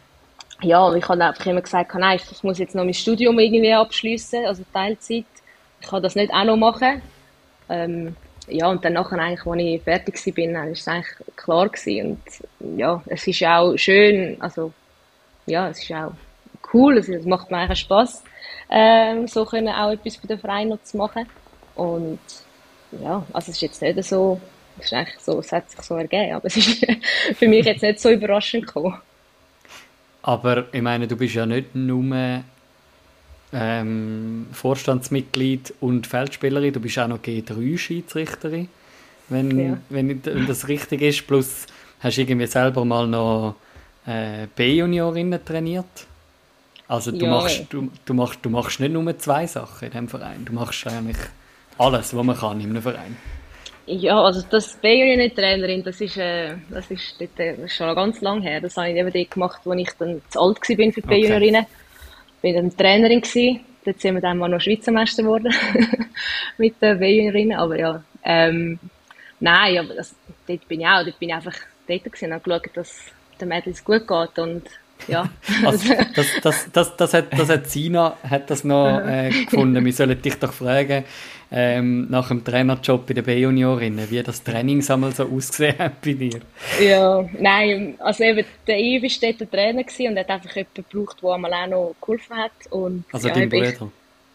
ja, ich habe einfach immer gesagt, nein, ich muss jetzt noch mein Studium irgendwie abschließen, also Teilzeit. Ich kann das nicht auch noch machen. Ähm, ja, und dann nachher eigentlich, als ich fertig war, war es eigentlich klar gewesen. Und ja, es ist auch schön, also ja, es ist auch cool, es macht mir eigentlich Spass, ähm, so können auch etwas für den Verein noch zu machen. Und ja, also es ist jetzt nicht so, es ist eigentlich so, es hat sich so ergeben, aber es ist für mich jetzt nicht so überraschend gekommen. Aber ich meine, du bist ja nicht nur ähm, Vorstandsmitglied und Feldspielerin. Du bist auch noch G3-Schiedsrichterin, wenn, ja. wenn, das richtig ist. Plus hast du irgendwie selber mal noch äh, B-Juniorinnen trainiert. Also du, ja. machst, du, du, machst, du machst nicht nur zwei Sachen in diesem Verein. Du machst eigentlich alles, was man kann in einem Verein. Ja, also das B-Junioren-Trainerin, das ist, äh, das ist, dort, ist schon ganz lange her. Das habe ich eben dort gemacht, als ich dann zu alt war für die okay. B-Juniorinnen bin dann Trainerin gewesen. Dort sind wir dann mal noch Schweizer Meister geworden. mit den Weiherinnen. Aber ja, ähm, nein, aber das, dort bin ich auch, dort bin ich einfach dort gewesen und geschaut, dass den Mädels gut geht und ja. Also, das, das, das, das, hat, das hat Sina hat das noch äh, gefunden. Wir sollen dich doch fragen, ähm, nach dem Trainerjob bei den B-Juniorinnen, wie das Training einmal so ausgesehen hat bei dir. Ja, nein, also eben, der Yves war dort der Trainer und hat einfach jemanden gebraucht, der einmal auch noch geholfen hat. Und, also ja, dein Bruder?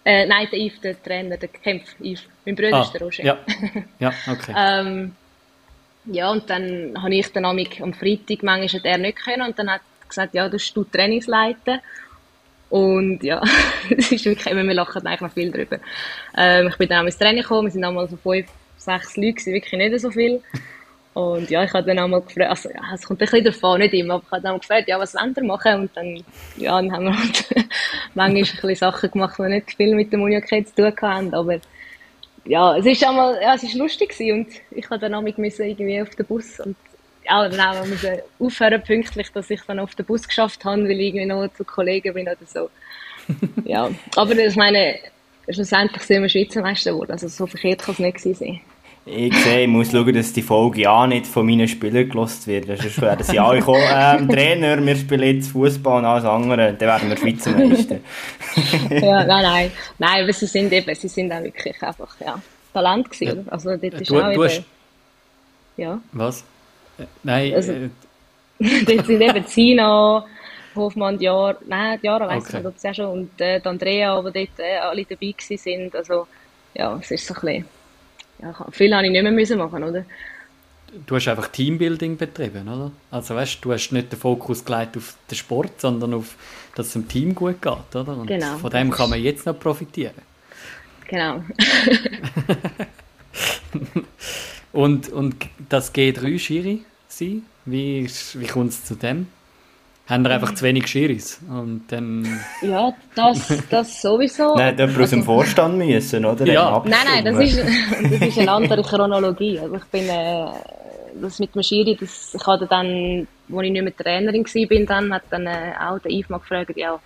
Äh, nein, der Yves, der Trainer, der Kämpf, Yves. Mein Bruder ah, ist der Roger. Ja, ja okay. ähm, ja, und dann habe ich dann am Freitag, manchmal hat er nicht können und dann hat gesagt, ja, du du Trainingsleiten. Und ja, es ist wirklich, wir lachen eigentlich noch viel drüber. Ähm, ich bin dann auch ins Training gekommen, wir sind einmal so fünf, sechs Leute, wirklich nicht so viel. Und ja, ich habe dann einmal gefragt, also ja, es kommt ein bisschen davon, nicht immer, aber ich habe dann gefragt, ja, was wollen wir machen? Und dann, ja, dann haben wir halt manchmal ein bisschen Sachen gemacht, die nicht viel mit der Munioket zu tun haben, aber ja, es ist einmal, ja, es ist lustig gewesen und ich habe dann auch irgendwie auf den Bus und auch dann auch müssen aufhören pünktlich, dass ich dann auf den Bus geschafft habe, weil ich irgendwie noch zu Kollegen bin oder so. ja, aber ich meine, schlussendlich sind wir Schweizer Meister geworden, also so verkehrt kann es nicht sein. Ich sehe, ich muss schauen, dass die Folge ja nicht von meinen Spielern gelost wird. Sonst wäre das ja, ich komme, ähm, Trainer, wir spielen jetzt Fußball und alles andere, dann werden wir Schweizer Meister. ja, nein, nein, nein, aber sie sind eben, sie sind auch wirklich einfach, ja, Talent gewesen, Also, dort ist du, auch du eben, hast... ja. Was? Nein, also, äh, dort sind eben Sina, Hofmann, Jahr, nein, Jahre weiss okay. ich nicht, ob es ja schon, und äh, Andrea, die dort äh, alle dabei sind. Also, ja, es ist so ein bisschen, ja, viel habe ich nicht mehr müssen machen, oder? Du hast einfach Teambuilding betrieben, oder? Also weißt du, hast nicht den Fokus gelegt auf den Sport, sondern auf, dass es dem Team gut geht, oder? Und genau. von dem kann man jetzt noch profitieren. Genau. und, und das G3-Schiri sein, wie, wie kommt es zu dem? haben wir einfach zu wenig Schiris. Und dann... Ja, das, das sowieso. Nein, da aus dem also- Vorstand müssen, oder? Ja. Nein, nein, das ist, das ist eine andere Chronologie. Also ich bin, äh, das mit dem Schiri, das, ich hatte dann, als ich nicht mehr Trainerin war, dann, hat dann äh, auch der Yves mal gefragt, ja,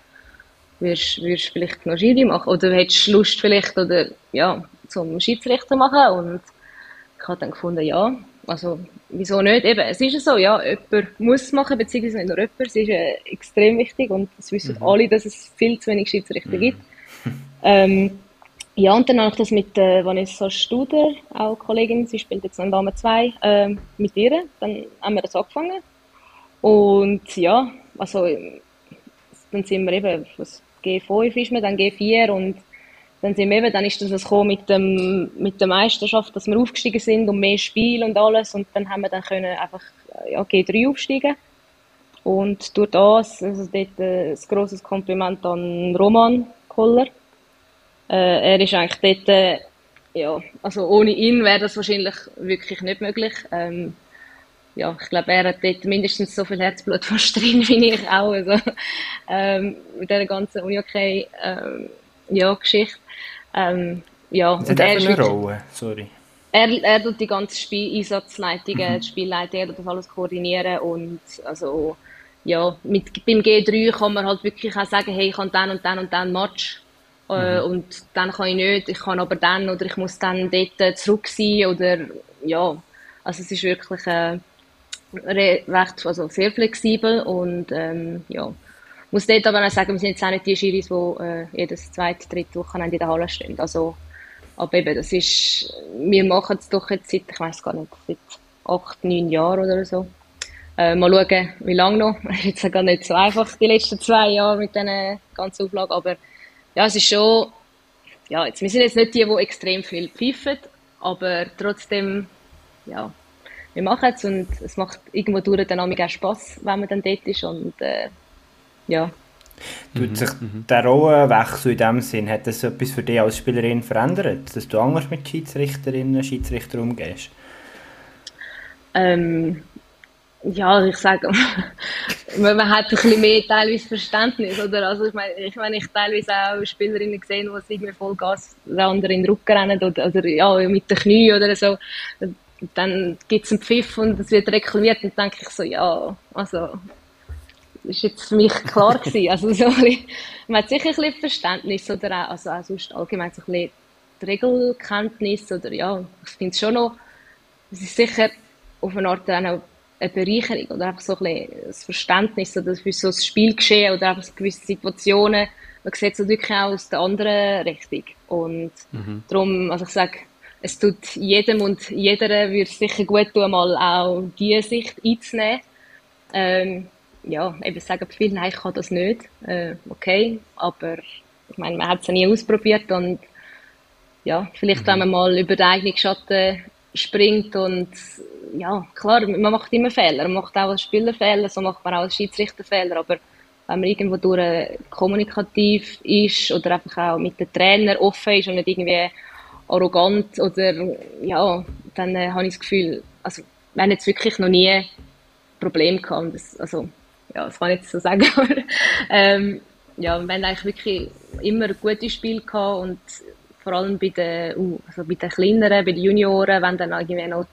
würdest du vielleicht noch Schiri machen? Oder hättest du Lust vielleicht, oder, ja, zum Schiedsrichter machen? Und ich habe dann gefunden, ja, also, wieso nicht? Eben, es ist so, ja, jemand muss machen, beziehungsweise nicht nur jemand, es ist äh, extrem wichtig und es wissen mhm. alle, dass es viel zu wenig Schiedsrichter mhm. gibt. Ähm, ja, und dann habe ich das mit äh, Vanessa Studer, auch Kollegin, sie spielt jetzt an Dame 2, äh, mit ihr, dann haben wir das angefangen. Und ja, also, dann sind wir eben, was G5 ist man, dann G4 und dann sind wir eben, dann ist das gekommen mit dem, mit der Meisterschaft, dass wir aufgestiegen sind und mehr Spiel und alles und dann haben wir dann können einfach, ja, G3 aufsteigen. Und durch das, also dort äh, ein grosses Kompliment an Roman Koller. Äh, er ist eigentlich dort, äh, ja, also ohne ihn wäre das wahrscheinlich wirklich nicht möglich. Ähm, ja, ich glaube, er hat dort mindestens so viel Herzblut fast drin wie ich auch. Also, ähm, mit dieser ganzen Uni-Okay, ähm, ja, Geschichte. Ähm, ja, und er ist eine Rolle, sorry. Er, er tut die ganze Spieleinsatzleitungen, mhm. die Spielleitung, er das alles koordinieren und also ja, mit, beim G3 kann man halt wirklich auch sagen, hey, ich kann dann und dann und dann Match äh, mhm. und dann kann ich nicht, ich kann aber dann oder ich muss dann dort zurück sein oder ja, also es ist wirklich äh, recht, also sehr flexibel und ähm, ja, muss dort aber auch sagen, wir sind jetzt auch nicht die Schiris, die äh, jedes zweite, dritte Wochenende in der Halle stehen. Also, aber eben, das ist, wir machen es doch jetzt seit, ich weiß gar nicht, seit acht, neun Jahren oder so. Äh, mal schauen, wie lange noch. Es ist jetzt gar nicht so einfach, die letzten zwei Jahre mit diesen ganzen Auflagen, aber ja, es ist schon, ja, jetzt, wir sind jetzt nicht die, die extrem viel pfeifen, aber trotzdem, ja, wir machen es und es macht irgendwo durch dann auch Spass, wenn man dann dort ist und äh, ja. Tut mhm, sich mhm. der Rollenwechsel in dem Sinn, hat das etwas für dich als Spielerin verändert, dass du anders mit Schiedsrichterinnen und Schiedsrichtern umgehst? Ähm, ja, ich sage, man hat ein bisschen mehr teilweise Verständnis, oder? Also ich meine, ich meine, ich teilweise auch Spielerinnen gesehen, die irgendwie voll Gas der anderen in den Rücken rennen oder, oder ja, mit den Knien oder so. Dann gibt es einen Pfiff und es wird reklamiert und dann denke ich so, ja, also ist jetzt für mich klar gewesen. Also so man hat sicher ein bisschen Verständnis oder auch, also auch sonst allgemein so ein bisschen die Regelkenntnis oder ja, ich finde es schon noch, es ist sicher auf eine Art auch eine Bereicherung oder einfach so ein bisschen das Verständnis oder für so ein Spielgeschehen oder einfach so gewisse Situationen, man sieht es wirklich auch aus der anderen Richtung und mhm. darum, also ich sage, es tut jedem und jeder würde sicher gut tun, mal auch diese Sicht einzunehmen. Ähm, ja, eben sagen viele, nein, ich kann das nicht. Äh, okay, aber ich meine, man hat es ja nie ausprobiert und ja, vielleicht mhm. wenn man mal über den eigenen Schatten springt und ja, klar, man macht immer Fehler, man macht auch als Spielerfehler, so macht man auch als Schiedsrichterfehler, aber wenn man irgendwo durch kommunikativ ist oder einfach auch mit dem Trainer offen ist und nicht irgendwie arrogant oder ja, dann äh, habe ich das Gefühl, also wir haben jetzt wirklich noch nie Probleme gehabt. Das, also ja, das kann ich jetzt so sagen, aber ähm, ja, wir haben eigentlich wirklich immer ein gutes Spiel gehabt und vor allem bei den, uh, also bei den Kleineren, bei den Junioren, wenn dann irgendwie noch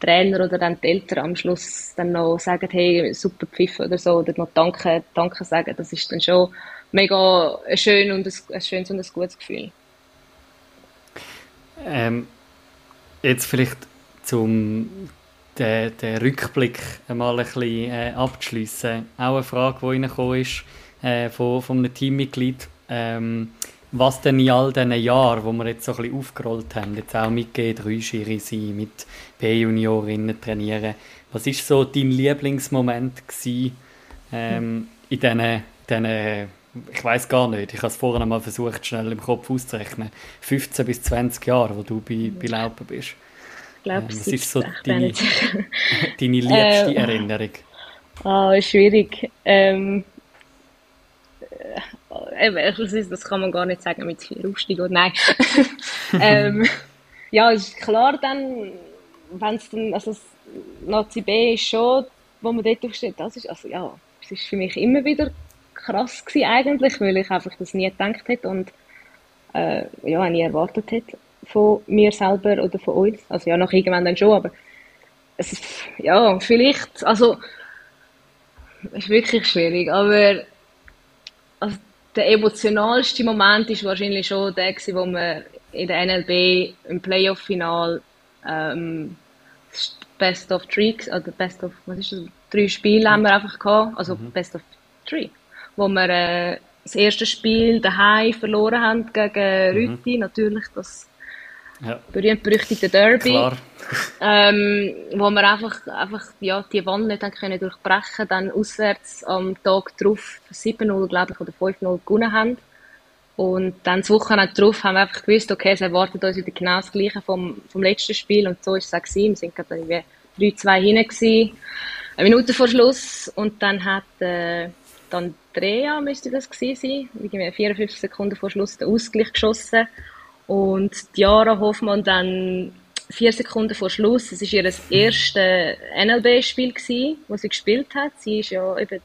Trainer oder dann die Eltern am Schluss dann noch sagen, hey, super Pfiff oder so, oder noch Danke, Danke sagen, das ist dann schon mega schön und ein, ein schönes und ein gutes Gefühl. Ähm, jetzt vielleicht zum den, den Rückblick einmal ein bisschen äh, abzuschliessen. Auch eine Frage, die reingekommen ist äh, von, von einem Teammitglied. Ähm, was denn in all diesen Jahren, wo wir jetzt so ein bisschen aufgerollt haben, jetzt auch mit G3-Schiri sein, mit B-Juniorinnen trainieren, was ist so dein Lieblingsmoment gewesen, ähm, in diesen, diesen ich weiß gar nicht, ich habe es vorhin mal versucht, schnell im Kopf auszurechnen, 15 bis 20 Jahre, wo du bei, bei Laupen bist. Glaube, ähm, was ist so deine, deine liebste äh, Erinnerung? Ah, oh, schwierig. Ähm, äh, das kann man gar nicht sagen mit vier Aufstiegen oder nein. ähm, ja, es ist klar dann, wenn es dann, also das Nazi B ist schon, wo man dort aufsteht, das ist, also ja, es ist für mich immer wieder krass gewesen eigentlich, weil ich einfach das nie gedacht hätte und äh, ja, nie erwartet hätte von mir selber oder von uns. Also ja, nach irgendwann dann schon, aber es ist, ja, vielleicht, also es ist wirklich schwierig, aber also, der emotionalste Moment ist wahrscheinlich schon der gewesen, wo wir in der NLB im Playoff-Final ähm, Best of Three, oder Best of, was ist das, drei Spiele haben wir einfach gehabt, also mhm. Best of Three wo wir äh, das erste Spiel daheim verloren haben gegen mhm. Rütti, natürlich das ja. berühmt-berüchtigte Derby, ähm, wo wir einfach, einfach ja, die Wand nicht können durchbrechen dann auswärts am Tag darauf 7-0, glaube ich, oder 5-0 gewonnen haben. Und dann das Wochenende darauf haben wir einfach gewusst, okay, es erwartet uns wieder genau das Gleiche vom, vom letzten Spiel. Und so ist es auch gewesen. Wir sind gerade 3-2 hinten gewesen, eine Minute vor Schluss. Und dann hat äh, Andrea müsste das gewesen sein, irgendwie 54 Sekunden vor Schluss den Ausgleich geschossen und Diara Hoffmann dann vier Sekunden vor Schluss, es war ihr erstes NLB-Spiel wo sie gespielt hat. Sie ist ja eben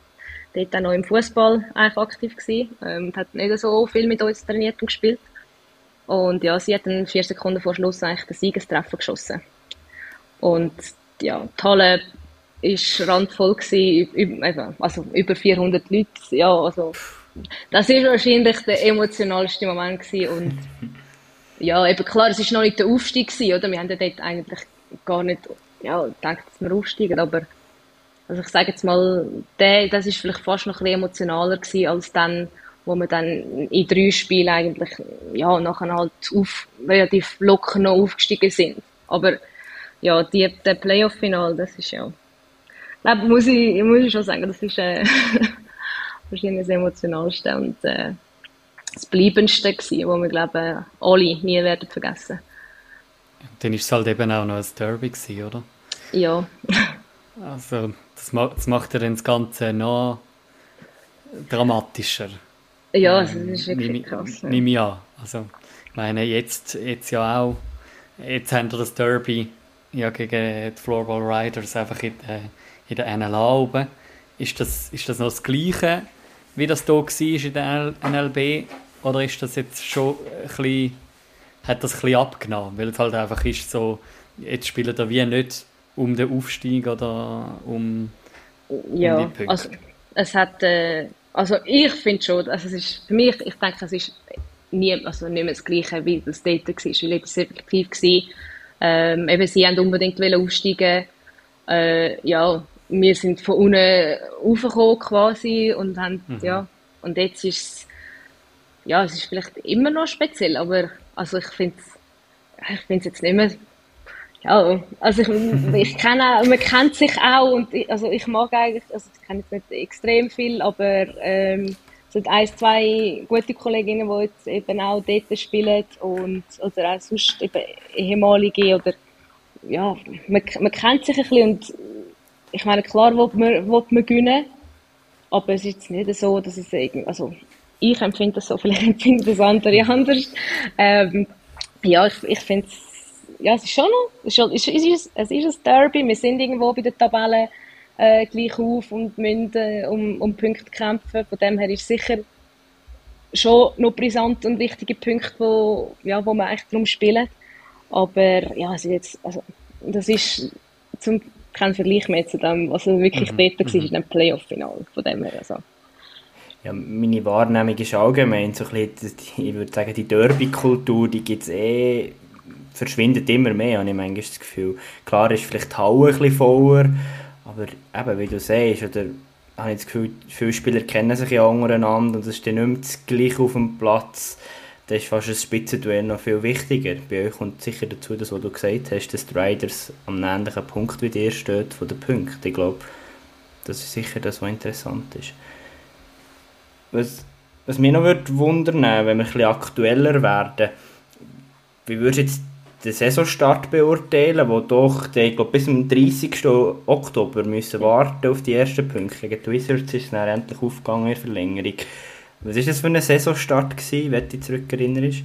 dort auch noch im Fußball aktiv gewesen, ähm, hat nicht so viel mit uns trainiert und gespielt. Und ja, sie hat dann vier Sekunden vor Schluss eigentlich den Siegestreffer geschossen. Und ja, die Halle ist randvoll gewesen, also über 400 Leute, ja, also das ist wahrscheinlich der emotionalste Moment gewesen und ja, eben klar, es ist noch nicht der Aufstieg gewesen, oder? Wir haben ja dort eigentlich gar nicht, ja, gedacht, dass wir aufsteigen, aber also ich sage jetzt mal, der, das ist vielleicht fast noch ein emotionaler gewesen als dann, wo wir dann in drei Spielen eigentlich, ja, nachher halt auf, relativ locker noch aufgestiegen sind. Aber ja, die, der Playoff-Final, das ist ja, glaube, muss ich, muss ich schon sagen, das ist äh, wahrscheinlich das Emotionalste und äh, das Bleibendste gewesen, was wir, glaube alle nie werden vergessen. Dann war es halt eben auch noch ein Derby gewesen, oder? Ja. also, das, das macht ja dann das Ganze noch dramatischer. Ja, das ist wirklich ähm, krass. Nehme ich an. Also, ich meine, jetzt, jetzt ja auch, jetzt haben wir das Derby ja gegen die Floorball Riders einfach in, äh, in der NLA oben. Ist das, ist das noch das Gleiche, wie das hier war in der NLB? Oder ist das jetzt schon ein bisschen, hat das ein bisschen abgenommen? Weil es halt einfach ist so, jetzt spielen da wie nicht um den Aufstieg oder um, ja, um die Punkte. Also, es hat, äh, also ich finde schon, also es ist, für mich, ich denke, es ist nie, also nicht mehr das Gleiche, wie das dort war, weil es effektiv war. Ähm, eben, sie haben unbedingt aufsteigen äh, ja, wir sind von unten raufgekommen quasi und haben, mhm. ja, und jetzt ist es, ja, es ist vielleicht immer noch speziell, aber also ich finde es ich find's jetzt nicht mehr, ja, also ich, ich kenne, man kennt sich auch und ich, also ich mag eigentlich, also ich kenne jetzt nicht extrem viel, aber ähm, es sind ein, zwei gute Kolleginnen, die jetzt eben auch dort spielen und, oder auch sonst eben ehemalige oder ja, man, man kennt sich ein bisschen und ich meine, klar will man, will man gewinnen, aber es ist jetzt nicht so, dass es irgendwie, also ich empfinde das so, vielleicht empfinden das andere anders. Ähm, ja, ich, ich finde es, ja, es ist schon noch, es ist, es, ist, es ist ein Derby, wir sind irgendwo bei der Tabelle äh, gleich auf und müssen äh, um, um Punkte kämpfen, von dem her ist es sicher schon noch brisant und wichtige Punkte, wo, ja, wo man eigentlich darum spielen. Aber ja, also jetzt, also, das ist zum keinen Vergleich mehr zu dem, was wirklich mhm. dort war, mhm. in dem Playoff-Final. Von dem her. Also. Ja, meine Wahrnehmung ist allgemein so ein bisschen, ich würde sagen, die Derby-Kultur, die gibt es eh, verschwindet immer mehr, habe ich manchmal das Gefühl. Klar ist vielleicht die Halle ein bisschen voller, aber eben, wie du sagst, oder habe ich das Gefühl, viele Spieler kennen sich ja untereinander und es ist dann nicht mehr das Gleiche auf dem Platz. da ist fast ein Spitzenduell noch viel wichtiger. Bei euch kommt sicher dazu, dass, was du gesagt hast, dass die Riders am ähnlichen Punkt wie dir steht von den Punkten. Ich glaube, das ist sicher das, was interessant ist. Was, was mich noch würde wundern, wenn wir ein bisschen aktueller werden, wie würdest du jetzt den Saisonstart beurteilen, wo doch, ich glaube, bis zum 30. Oktober müssen warten auf die ersten Punkte. Gegen die Wizards ist es dann endlich aufgegangen in der Verlängerung. Was war das für ein Saisonstart, gewesen, wenn du dich zurückerinnerst?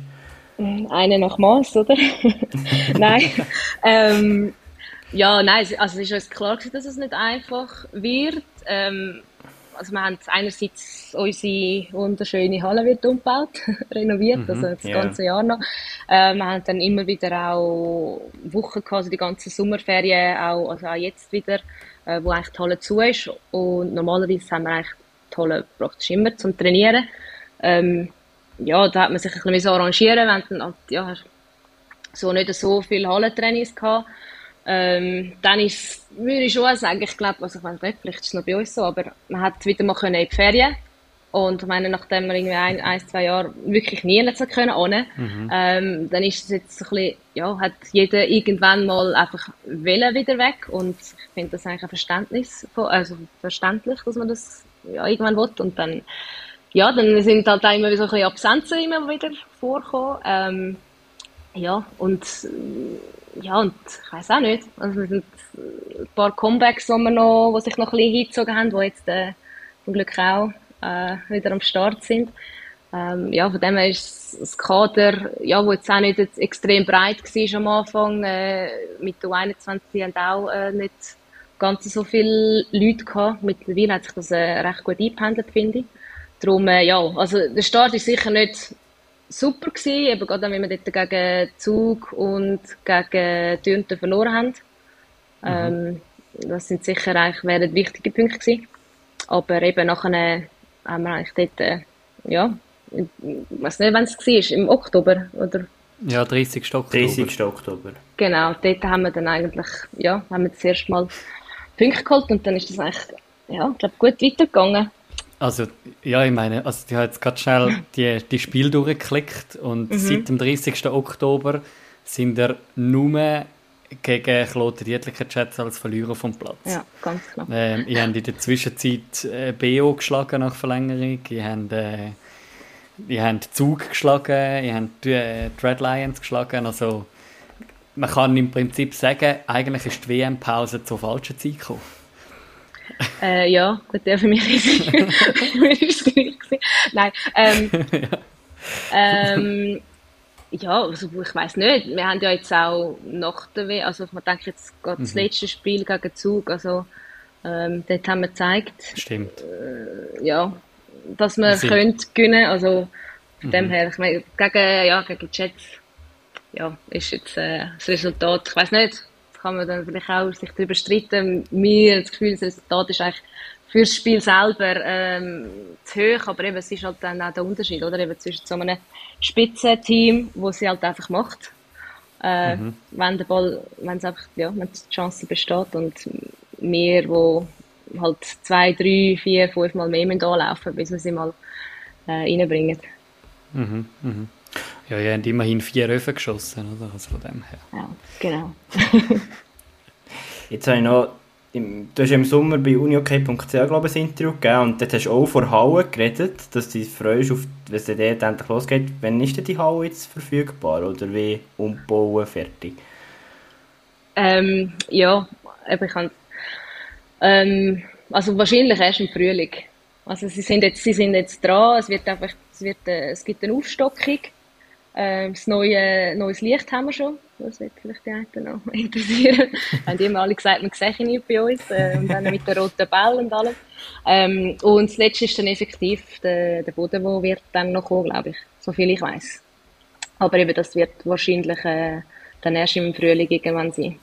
Eine nach Maß, oder? nein. ähm, ja, nein, also es ist uns klar dass es nicht einfach wird. Ähm, also wir haben einerseits unsere wunderschöne Halle wird umgebaut, renoviert, mhm, also das yeah. ganze Jahr noch. Äh, wir haben dann immer wieder auch Wochen gehabt, also die ganzen Sommerferien, auch, also auch jetzt wieder, äh, wo eigentlich die Halle zu ist. Und normalerweise haben wir eigentlich die Halle praktisch immer zum Trainieren. Ähm, ja, da hat man sich ein bisschen arrangieren haben dann ja, so nicht so viele Hallentrainings gehabt. Ähm, dann ist, würde ich schon sagen, ich glaube, also ich meine, vielleicht ist es noch bei uns so, aber man hat wieder mal können in die Ferien. Und ich meine, nachdem wir irgendwie ein, ein zwei Jahre wirklich nie nicht können ohne, mhm. ähm, dann ist es jetzt ein bisschen, ja, hat jeder irgendwann mal einfach Welle wieder weg. Und ich finde das eigentlich ein Verständnis, also verständlich, dass man das ja, irgendwann will. Und dann, ja, dann sind halt auch immer so ein bisschen Absenzen immer wieder vorgekommen, ähm, ja, und ja, und ich weiß auch nicht. Also, es sind ein paar Comebacks, die, wir noch, die sich noch ein bisschen hingezogen haben, die jetzt äh, zum Glück auch äh, wieder am Start sind. Ähm, ja, von dem her ist das Kader, ja, wo jetzt auch nicht jetzt extrem breit war am Anfang, äh, mit der U21 haben auch äh, nicht ganz so viele Leute gehabt. Mittlerweile hat sich das äh, recht gut eingependelt, finde ich. Darum, äh, ja, also der Start ist sicher nicht super gewesen, eben gerade wenn wir dort gegen Zug und gegen Dürnten verloren haben. Mhm. Ähm, das sind sicher eigentlich, wären wichtige Punkte gewesen. Aber eben nachher haben wir eigentlich dort, äh, ja, ich weiß nicht, wann es war, im Oktober, oder? Ja, 30. Oktober. 30. Oktober. Genau, dort haben wir dann eigentlich, ja, haben wir das erste Mal Punkte geholt und dann ist das eigentlich, ja, ich glaube, gut weitergegangen. Also, ja, ich meine, also die hat jetzt gerade schnell die, die Spiel durchgeklickt und mhm. seit dem 30. Oktober sind er nur gegen Kloten Dietlicher Chats als Verlierer vom Platz. Ja, ganz klar. Ähm, ich habe in der Zwischenzeit äh, BO geschlagen nach Verlängerung, ich habe äh, ich habe Zug geschlagen, ich habe die, äh, Dread Lions geschlagen, also man kann im Prinzip sagen, eigentlich ist die WM-Pause zur falschen Zeit gekommen. Äh, ja, gut, der für mich ist, für mich ist es gleich Nein, ähm, ja. ähm, ja, also ich weiß nicht. Wir haben ja jetzt auch nach der WM, also man denkt jetzt gerade mhm. das letzte Spiel gegen Zug, also ähm, dort haben wir gezeigt, Stimmt. Äh, ja, dass wir sind... können gewinnen. Also von mhm. dem her, ich meine, gegen ja gegen Jets, ja, ist jetzt äh, das Resultat. Ich weiß nicht kann man dann vielleicht auch sich darüber streiten. Mir das Gefühl, das Resultat ist eigentlich für das Spiel selber ähm, zu hoch, aber eben, es ist halt dann auch der Unterschied, oder? Eben zwischen so einem Spitzenteam, wo sie halt einfach macht, äh, mhm. wenn der Ball, wenn es einfach, ja, wenn die Chance besteht und wir, wo halt zwei, drei, vier, fünf Mal mehr müssen anlaufen, bis wir sie mal äh, reinbringen. Mhm, mhm. Ja, ihr habt immerhin vier Öfen geschossen, oder? Also von dem her. Ja, genau. Jetzt habe ich noch, im, du hast im Sommer bei uniok.ch glaube ich ein Interview gegeben und dort hast du auch vor Halle geredet, dass du dich freust, auf, wenn es dort endlich losgeht. Wann ist denn die Halle jetzt verfügbar oder wie umbauen fertig? Ähm, ja, ich kann ähm, also wahrscheinlich erst im Frühling. Also sie sind jetzt, sie sind jetzt dran, es wird einfach, es wird, äh, es gibt eine Aufstockung ähm, das neue neues Licht haben wir schon. Das wird vielleicht die einen noch interessieren. haben die immer alle gesagt, man sehe ihn nicht bei uns. Äh, und dann mit den roten Bällen und allem. Ähm, und das letzte ist dann effektiv der, der Boden, der wird dann noch kommen, glaube ich. So viel ich weiß. Aber eben, das wird wahrscheinlich äh, dann erst im Frühling irgendwann sein.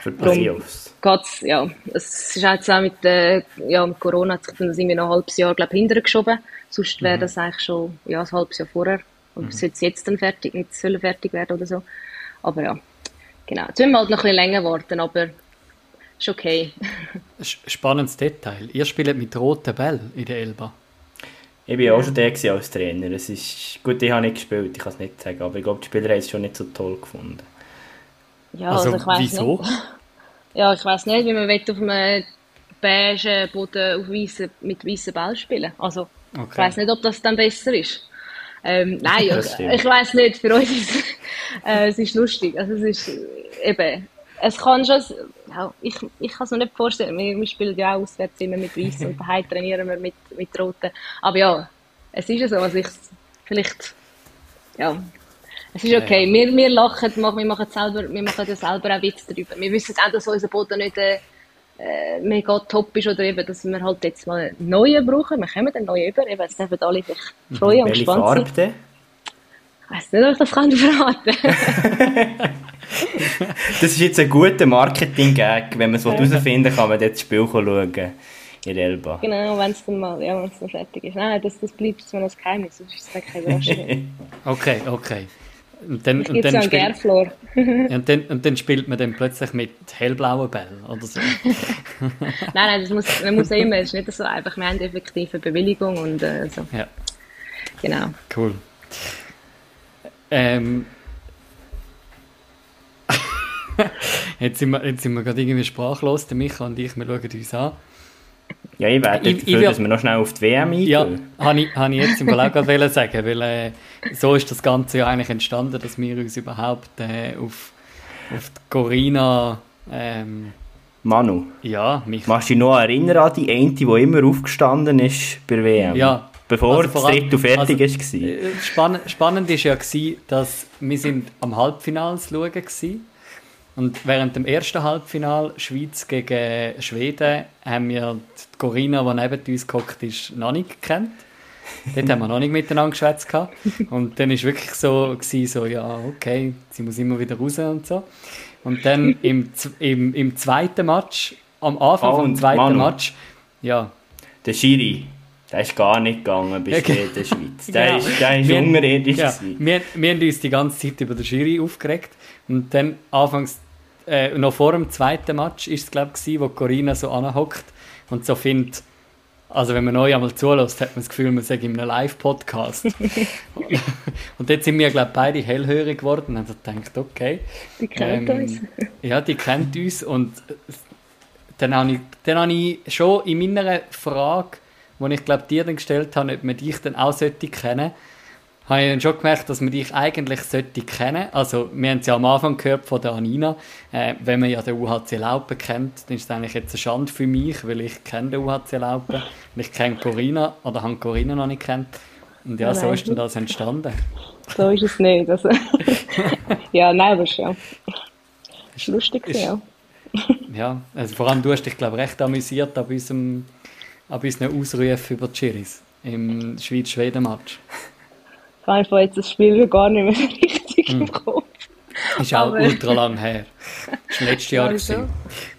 Für die Playoffs. Geht's, ja. Es ist jetzt auch mit, äh, ja, mit Corona hat sich dann sind wir noch ein halbes Jahr, glaube ich, hintergeschoben. Sonst wäre mhm. das eigentlich schon, ja, ein halbes Jahr vorher ob mhm. es jetzt, jetzt dann fertig, nicht soll fertig werden oder so. Aber ja, genau. Jetzt müssen wir halt noch ein bisschen länger warten, aber ist okay. Spannendes Detail. Ihr spielt mit roten Bällen in der Elba. Ich war auch schon der als Trainer. Es ist, gut, ich habe nicht gespielt, ich kann es nicht sagen, aber ich glaube, die Spieler haben es schon nicht so toll gefunden. Ja, Also, also, ich weiß wieso? nicht. Ja, ich weiß nicht, wie man will auf einem beigen Boden auf weissen, mit weißen Ball spielen. Also, ich Okay. weiß nicht, ob das dann besser ist. Ähm, nein, ich, weiß nicht, für uns ist es, äh, es ist lustig. Also es ist eben, es kann schon, ja, ich, ich kann es mir nicht vorstellen, wir, wir spielen ja auch auswärts immer mit Weiß und daheim trainieren wir mit, mit Roten. Aber ja, es ist ja so, also ich, vielleicht, ja, es ist okay. Ja. Wir, wir lachen, wir machen, wir machen selber, wir machen ja selber auch Witze darüber. Wir wissen auch, dass unser Boden nicht äh, äh, mega top ist oder eben, dass wir halt jetzt mal einen neuen brauchen. Wir kommen einen neuen über, eben, es dürfen alle sich freuen und Welche gespannt Farbe sein. denn? Ich weiss nicht, ob ich das kann verraten Das ist jetzt ein guter Marketing-Gag. Wenn man es herausfinden kann man dort das Spiel schauen. In Elba. Genau, wenn es dann mal, ja, wenn es dann fertig ist. Nein, das, das bleibt so ein Geheimnis, sonst ist es dann keine Überraschung. Okay, okay. Und dann, und dann, ja, und, dann, und dann spielt man dann plötzlich mit hellblauen Bällen oder so. Nein, nein, das muss, man muss immer, es ist nicht so einfach, wir haben effektive Bewilligung und äh, so. Ja, Genau. cool. Ähm, jetzt, sind wir, jetzt sind wir gerade irgendwie sprachlos, der Micha und ich, wir schauen uns an. Ja, ich werde Ich- dafür, ich dass will- wir noch schnell auf die WM eingehen. Ja, habe ich, habe ich jetzt im auch gerade sagen, weil äh, so ist das Ganze ja eigentlich entstanden, dass wir uns überhaupt äh, auf, auf die Corina, ähm, Manu, ja, mich machst du dich noch erinnern an die eine, die immer aufgestanden ist bei der WM? Ja. Bevor Also das Drittel fertig also, war. Äh, Spannend, spannend ist ja gewesen, dass wir sind am Halbfinale schauen gewesen. Und während dem ersten Halbfinal Schweiz gegen Schweden haben wir die Corinna, die neben uns gehockt ist, noch nicht gekannt. Dort haben wir noch nicht miteinander geschwätzt und dann ist wirklich so gewesen, so ja okay, sie muss immer wieder raus und so. Und dann im, im, im zweiten Match, am Anfang Oh, vom zweiten Manu. Match, ja, Der Schiri, der ist gar nicht gegangen bis Ja, der Schweiz. Der Genau. ist, der ist Wir- unterirdisch. Ja, wir, wir haben uns die ganze Zeit über den Jury aufgeregt. Und dann anfangs, äh, noch vor dem zweiten Match ist es, glaube ich, wo Corinna so anhockt und so findet, also wenn man neu einmal zulässt, hat man das Gefühl, man sei in einem Live-Podcast. und jetzt sind wir, glaube ich, beide hellhörig geworden und haben gedacht, okay. Die kennt ähm, uns. Ja, die kennt uns und äh, dann habe ich, dann habe ich schon in meiner Frage, die ich glaube dir dann gestellt habe, ob man dich dann auch sollte kennen, habe ich dann schon gemerkt, dass man dich eigentlich sollte kennen. Also wir haben es ja am Anfang gehört von der Anina, äh, wenn man ja den UHC Laupen kennt, dann ist es eigentlich jetzt eine Schande für mich, weil ich kenne den UHC Laupen und ich kenne Corinna oder habe Corinna noch nicht kennt. Und ja, so Nein. ist dann das entstanden. So ist es nicht. Also. ja, nein, aber schon. Ist lustig, ist- ja. Ja, also vor allem du hast dich, glaube ich, recht amüsiert ab unserem, ab unseren Ausrufen über die Chiris im Schweiz-Schweden-Match. Ich habe einfach jetzt das Spiel gar nicht mehr richtig Hm. im Kopf. Ist auch Aber- ultra lang her. Das war letztes Jahr. Ja, gewesen.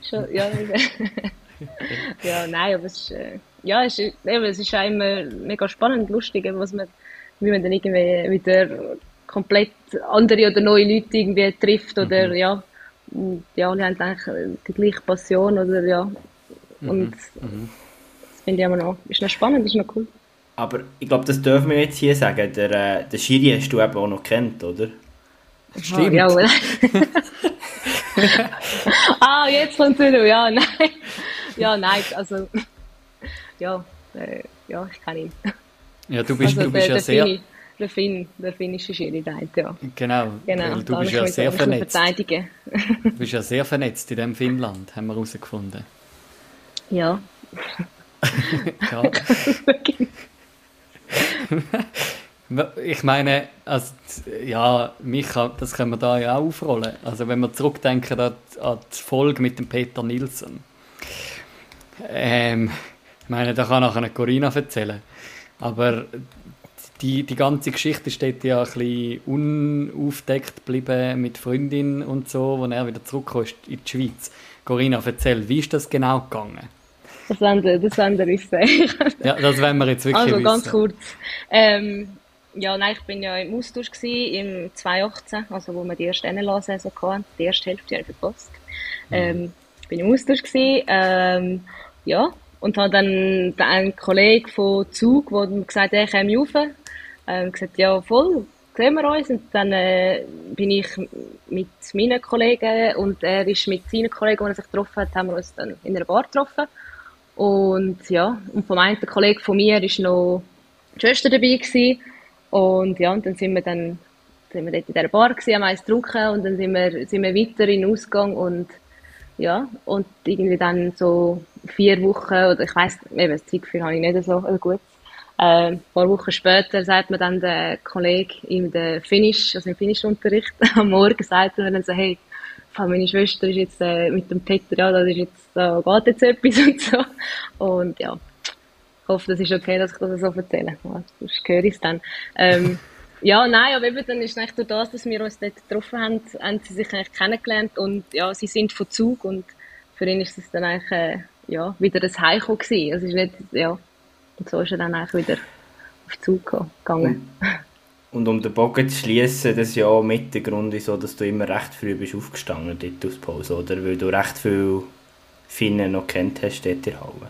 Schon, ja, ja, nein, aber es ist, äh, ja, es ist, eben, es ist auch immer mega spannend, lustig, was man, wie man dann irgendwie wieder komplett andere oder neue Leute irgendwie trifft oder Mhm. ja, und die alle haben eigentlich äh, die gleiche Passion oder ja, Mhm. und das finde ich immer noch, ist noch spannend, ist noch cool. Aber ich glaube, das dürfen wir jetzt hier sagen. Der, äh, der Schiri hast du eben auch noch kennt, oder? Stimmt. Ja, aber- ah, jetzt kommt es wieder, ja, nein. Ja, nein, also, ja, äh, ja, ich kenne ihn. Ja, du bist, also, du bist ja sehr. Fini, der Finn, der finnische Schiri, der ja. Genau, Genau, weil du da bist kann ja sehr vernetzt. Du bist ja sehr vernetzt in dem Finnland, haben wir herausgefunden. Ja. Ja. Ich meine, also, ja, Micha, das können wir da ja auch aufrollen. Also wenn wir zurückdenken an, die Folge mit dem Peter Nilsson. Ähm, ich meine, da kann nachher Corinna erzählen. Aber die, die ganze Geschichte steht ja ein bisschen unaufdeckt geblieben mit Freundin und so, wo er wieder zurückkommt in die Schweiz. Corinna, erzähl, wie ist das genau gegangen? Das wollen das wollen sagen. Ja, das wollen wir jetzt wirklich Also wissen. ganz kurz. Ähm, ja, nein, ich bin ja im Austausch gewesen, im 2018, also wo wir die erste NLA-Saison hatten, die erste Hälfte habe ich verpasst. Ähm, ich bin im Austausch gewesen, ähm, ja, und habe dann einen Kollegen von Zug, der dann gesagt hat, er käme rauf. Ähm, gesagt, ja, voll, sehen wir uns. Und dann äh, bin ich mit meinen Kollegen und er ist mit seinen Kollegen, die er sich getroffen hat, haben wir uns dann in einer Bar getroffen. Und ja, und vom einen Kollegen von mir ist noch die Schwester dabei gewesen. Und ja, und dann sind wir dann sind wir dort in dieser Bar gewesen, haben eins getrunken und dann sind wir, sind wir weiter in den Ausgang und ja, und irgendwie dann so vier Wochen, oder ich weiss, eben, das Zeitgefühl habe ich nicht so gut. Äh, ein paar Wochen später sagt mir dann der Kollege im Finish, also im Finnish-Unterricht am Morgen, sagt er dann so, hey, meine Schwester ist jetzt äh, mit dem Peter, ja, das ist jetzt, da geht jetzt etwas und so. Und ja, ich hoffe, das ist okay, dass ich das so erzähle. Sonst höre ich es dann. Ähm, ja, nein, aber eben dann ist es durch das, dass wir uns dort getroffen haben, haben sie sich eigentlich kennengelernt und ja, sie sind von Zug und für ihn ist es dann eigentlich, äh, ja, wieder ein Heimkommen gewesen. Also ist nicht, ja, und so ist er dann eigentlich wieder auf Zug gegangen. Und um den Bogen zu schließen, das ist ja auch mit der Grund, wieso dass du immer recht früh bist aufgestanden dort aus Pause, oder? Weil du recht viel Finnen noch kennt hast dort in Halle.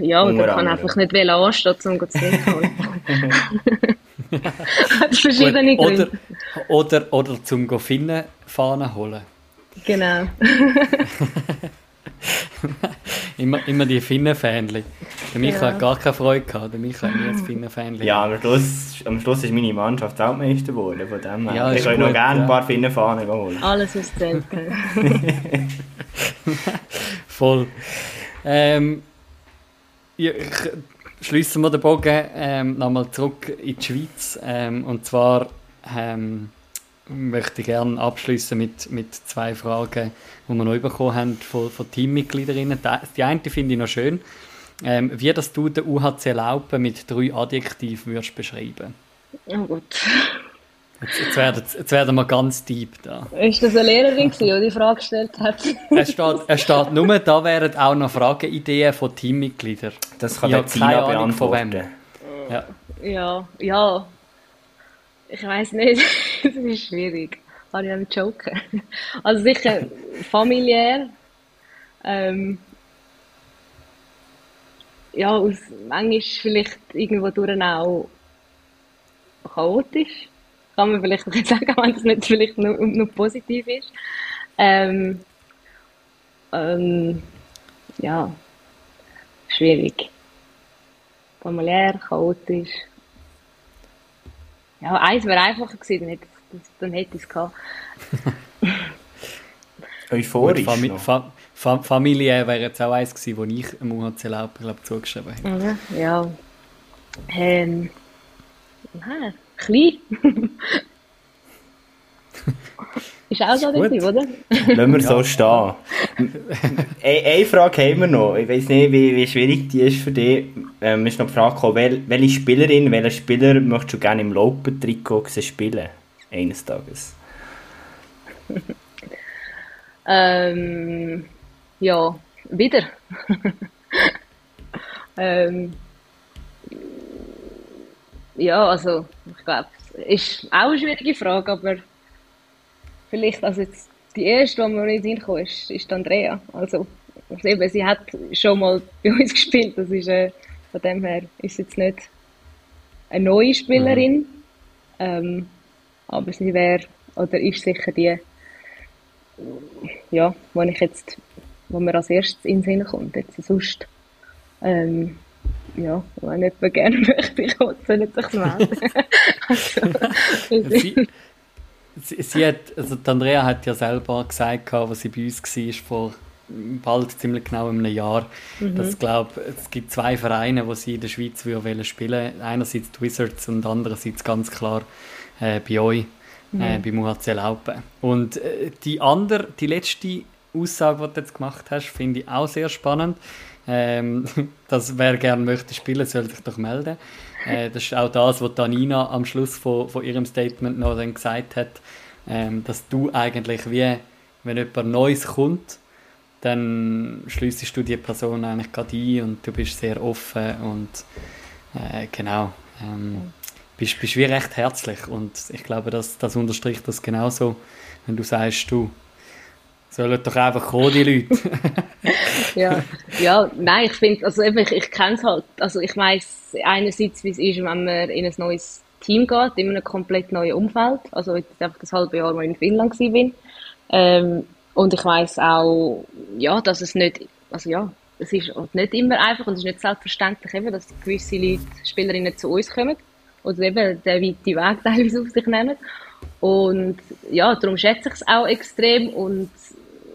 Ja, oder kann einfach nicht anstehen, um zu trinken. Hat verschiedene Gründe. Oder, oder, oder zum Finnenfahnen holen. Genau. immer, immer die Finnenfähnchen. Der Micha ja. hat gar keine Freude gehabt. Der Micha hat nie ein Finnenfähnchen. Ja, am Schluss, am Schluss ist meine Mannschaft Weltmeister geworden. Von dem her. Ja, ich kann noch gerne ja. ein paar Finnenfahnen holen. Alles, was zählt. Voll. Ähm, ich, schließen wir den Bogen ähm, nochmal zurück in die Schweiz. Ähm, und zwar ähm, möchte ich gerne abschließen mit, mit zwei Fragen, die wir noch bekommen haben von, von Teammitgliederinnen. Die eine finde ich noch schön. Ähm, wie das du den UHC Laupen mit drei Adjektiven würdest beschreiben? Oh gut. Jetzt, jetzt, werden, jetzt werden wir ganz deep da. Ist das eine Lehrerin, die die Frage gestellt hat? es, steht, es steht nur, da wären auch noch Frageideen von Teammitgliedern. Das kann der Tina beantworten. Ja. ja, ja. Ich weiß nicht. das ist schwierig. Kann ich nicht joken. Also sicher familiär. Ähm, ja, aus, manchmal vielleicht irgendwo durch auch chaotisch kann man vielleicht sagen, wenn das nicht vielleicht nur, nur positiv ist. Ähm, ähm, ja, schwierig. Familiär, chaotisch. Ja, eins wäre einfacher gewesen, dann hätte, dann hätte ich es gehabt. Euphorisch Fami Fa Fa Familie wäre jetzt auch eins gewesen, wo ich im UHC Laupen, glaube zugeschrieben hätte. Ja, ja. Ähm, nein, klein. Ist auch so richtig, oder? Lassen wir so stehen. Eine, Frage haben wir noch. Ich weiß nicht, wie, wie schwierig die ist für dich. Ähm, ist noch die Frage gekommen, wel, welche Spielerin, welcher Spieler möchtest du gerne im Lopen-Trikot spielen? Eines Tages. ähm, ja, wieder. ähm, ja, also ich glaube, ist auch eine schwierige Frage, aber vielleicht, also jetzt die erste, die mir nicht hinkommt, ist, ist Andrea. Also, also eben, sie hat schon mal bei uns gespielt, das ist, äh, von dem her ist sie jetzt nicht eine neue Spielerin, mhm. ähm, aber sie wäre, oder ist sicher die, ja, wo ich jetzt, wo mir als erstes in den Sinn kommt, jetzt sonst, ähm, ja, wenn jemand gerne möchte, ich soll sich melden. also, sie, sie, hat, also Andrea hat ja selber gesagt, als sie bei uns war, vor bald ziemlich genau einem Jahr, mhm. dass glaub, es gibt zwei Vereine, die sie in der Schweiz spielen spielen. Einerseits die Wizards und andererseits ganz klar äh, bei euch, äh, mhm. äh, beim UHC Laupen. Und äh, die andere, die letzte Aussage, die du jetzt gemacht hast, finde ich auch sehr spannend ähm, dass wer gerne möchte spielen, soll sich doch melden. Äh, das ist auch das, was Danina am Schluss von, von ihrem Statement noch dann gesagt hat, ähm, dass du eigentlich wie, wenn jemand Neues kommt, dann schließest du die Person eigentlich gerade ein und du bist sehr offen und äh, genau, ähm, bist, bist wie recht herzlich. Und ich glaube, das, das unterstricht das genauso, wenn du sagst, du sollen doch einfach kommen, die Leute. ja, ja, nein, ich finde, also eben, ich, ich kenne es halt. Also ich weiß einerseits, wie es ist, wenn man in ein neues Team geht, in einem komplett neuen Umfeld. Also jetzt einfach das halbe Jahr, ich in Finnland war. Ähm, und ich weiß auch, ja, dass es nicht, also ja, es ist nicht immer einfach und es ist nicht selbstverständlich, eben, dass gewisse Leute, Spielerinnen zu uns kommen oder eben den weiten Weg teilweise auf sich nehmen. Und ja, darum schätze ich es auch extrem und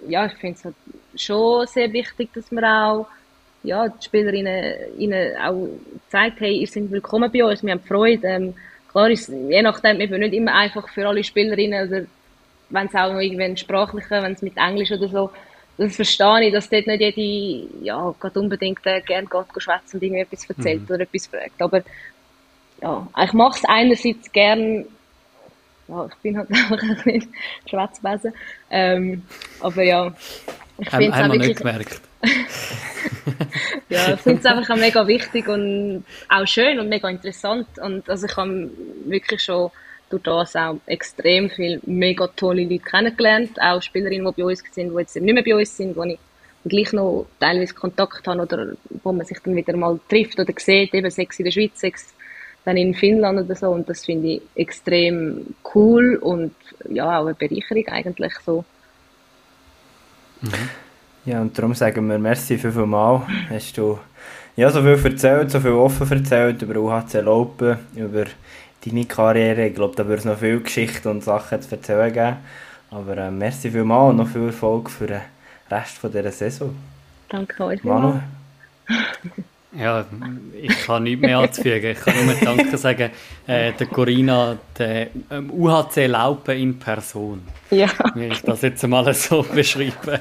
ja, ich finde es halt schon sehr wichtig, dass man auch ja, die Spielerinnen ihnen auch zeigt, hey, ihr seid willkommen bei uns, wir haben Freude. Ähm, klar ist je nachdem eben nicht immer einfach für alle Spielerinnen oder wenn es auch noch irgendwie sprachliche, wenn es mit Englisch oder so, das verstehe ich, dass dort nicht jede, ja, gerade unbedingt äh, gerne geht, schwätzen und irgendwie etwas erzählt mhm. oder etwas fragt. Aber ja, ich mache es einerseits gern, ja, ich bin halt einfach ein bisschen Schwätzbesen, ähm, aber ja, ich finde es auch wirklich... nicht gemerkt. ja, ich finde es einfach auch mega wichtig und auch schön und mega interessant. Und also ich habe wirklich schon durch das auch extrem viele mega tolle Leute kennengelernt, auch Spielerinnen, die bei uns sind, die jetzt nicht mehr bei uns sind, wo ich gleich noch teilweise Kontakt habe oder wo man sich dann wieder mal trifft oder sieht, eben sechs in der Schweiz, sechs dann in Finnland oder so und das finde ich extrem cool und ja, auch eine Bereicherung eigentlich so. Mhm. Ja, und darum sagen wir merci fünfmal. Hast du ja, so viel erzählt, so viel offen erzählt über UHC Laupen, über deine Karriere. Ich glaube, da würde es noch viele Geschichten und Sachen zu erzählen geben. Aber äh, merci vielmals und noch viel Erfolg für den Rest von dieser Saison. Danke euch. Manu? Ja, ich kann nichts mehr anzufügen. Ich kann nur Danke sagen, äh, der Corinna, der ähm, UHC Laupen in Person. Ja. Wie ich das jetzt mal so beschreibe.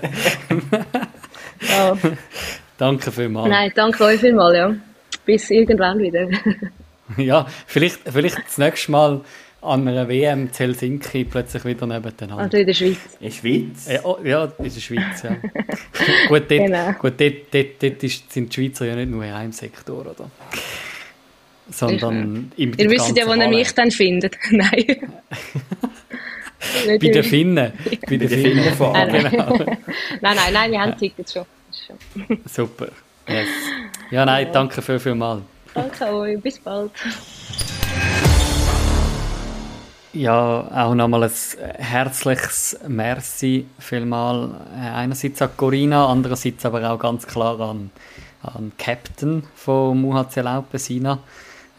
ja. Danke vielmals. Nein, danke euch vielmals, ja. Bis irgendwann wieder. ja, vielleicht, vielleicht das nächste Mal an einer WM zu Helsinki plötzlich wieder nebeneinander. Also in der Schweiz. In der Schweiz? Ja, oh, ja in der Schweiz, ja. gut, dort, genau. gut dort, dort, dort ist, sind die Schweizer ja nicht nur in einem Sektor, oder? Sondern im Ihr wisst ja, wo ihr mich dann findet. Nein. bei den Finnen. Bei den Finnen fahren. Nein, genau. nein, nein, nein, wir haben Tickets schon. Super. Yes. Ja, nein, danke viel, viel mal. Danke euch, bis bald. Ja, auch nochmal ein herzliches Merci vielmal. Äh, einerseits an Corinna, andererseits aber auch ganz klar an, an Captain von UHC Laupen, Sina.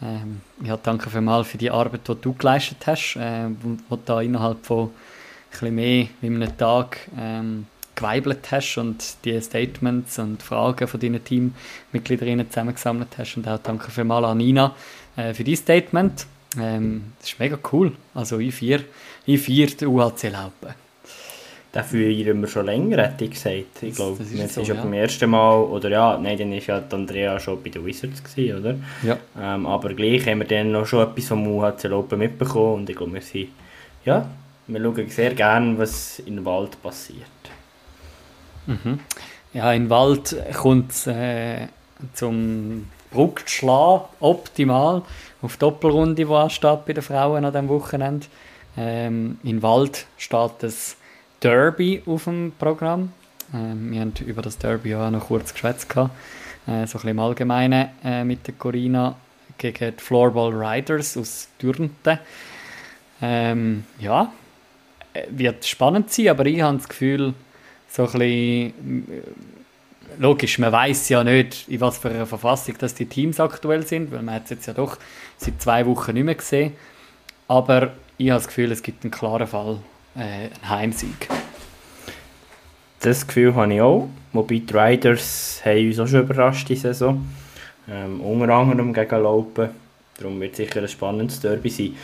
Ähm, ja, danke vielmals für die Arbeit, die du geleistet hast, äh, wo, da innerhalb von ein mehr wie einem Tag ähm, geweibelt hast und die Statements und Fragen von deinen Teammitgliederinnen zusammengesammelt hast. Und auch danke vielmals an Nina äh, für dein Statement. Ähm, das ist mega cool. Also ich vier, ich vier die UHC Laupen. Den führen wir schon länger, hätte ich gesagt. Ich glaube, das, das ist, so, ja beim ersten Mal, oder ja, nein, dann war ja Andrea schon bei den Wizards, gewesen, oder? Ja. Ähm, aber gleich haben wir dann noch schon etwas vom UHC Laupen mitbekommen und ich glaube, wir sind, ja, wir schauen sehr gerne, was im Wald passiert. Mhm. Ja, im Wald kommt es äh, zum Bruckschlag optimal auf Doppelrunde, die ansteht bei den Frauen an diesem Wochenende. Ähm, in Wald steht das Derby auf dem Programm. Ähm, wir haben über das Derby auch noch kurz geschwätzt. Äh, so ein bisschen im Allgemeinen äh, mit der Corina gegen die Floorball Riders aus Dürnten. Ähm, ja, äh, wird spannend sein, aber ich habe das Gefühl, so ein bisschen logisch, man weiß ja nicht, in was für einer Verfassung dass die Teams aktuell sind, weil man hat jetzt ja doch seit zwei Wochen nicht mehr gesehen. Aber ich habe das Gefühl, es gibt einen klaren Fall, äh, einen Heimsieg. Das Gefühl habe ich auch. Wobei die Riders haben uns auch schon überrascht diese Saison. Ähm, unter anderem gegen Laupen. Darum wird sicher ein spannendes Derby sein.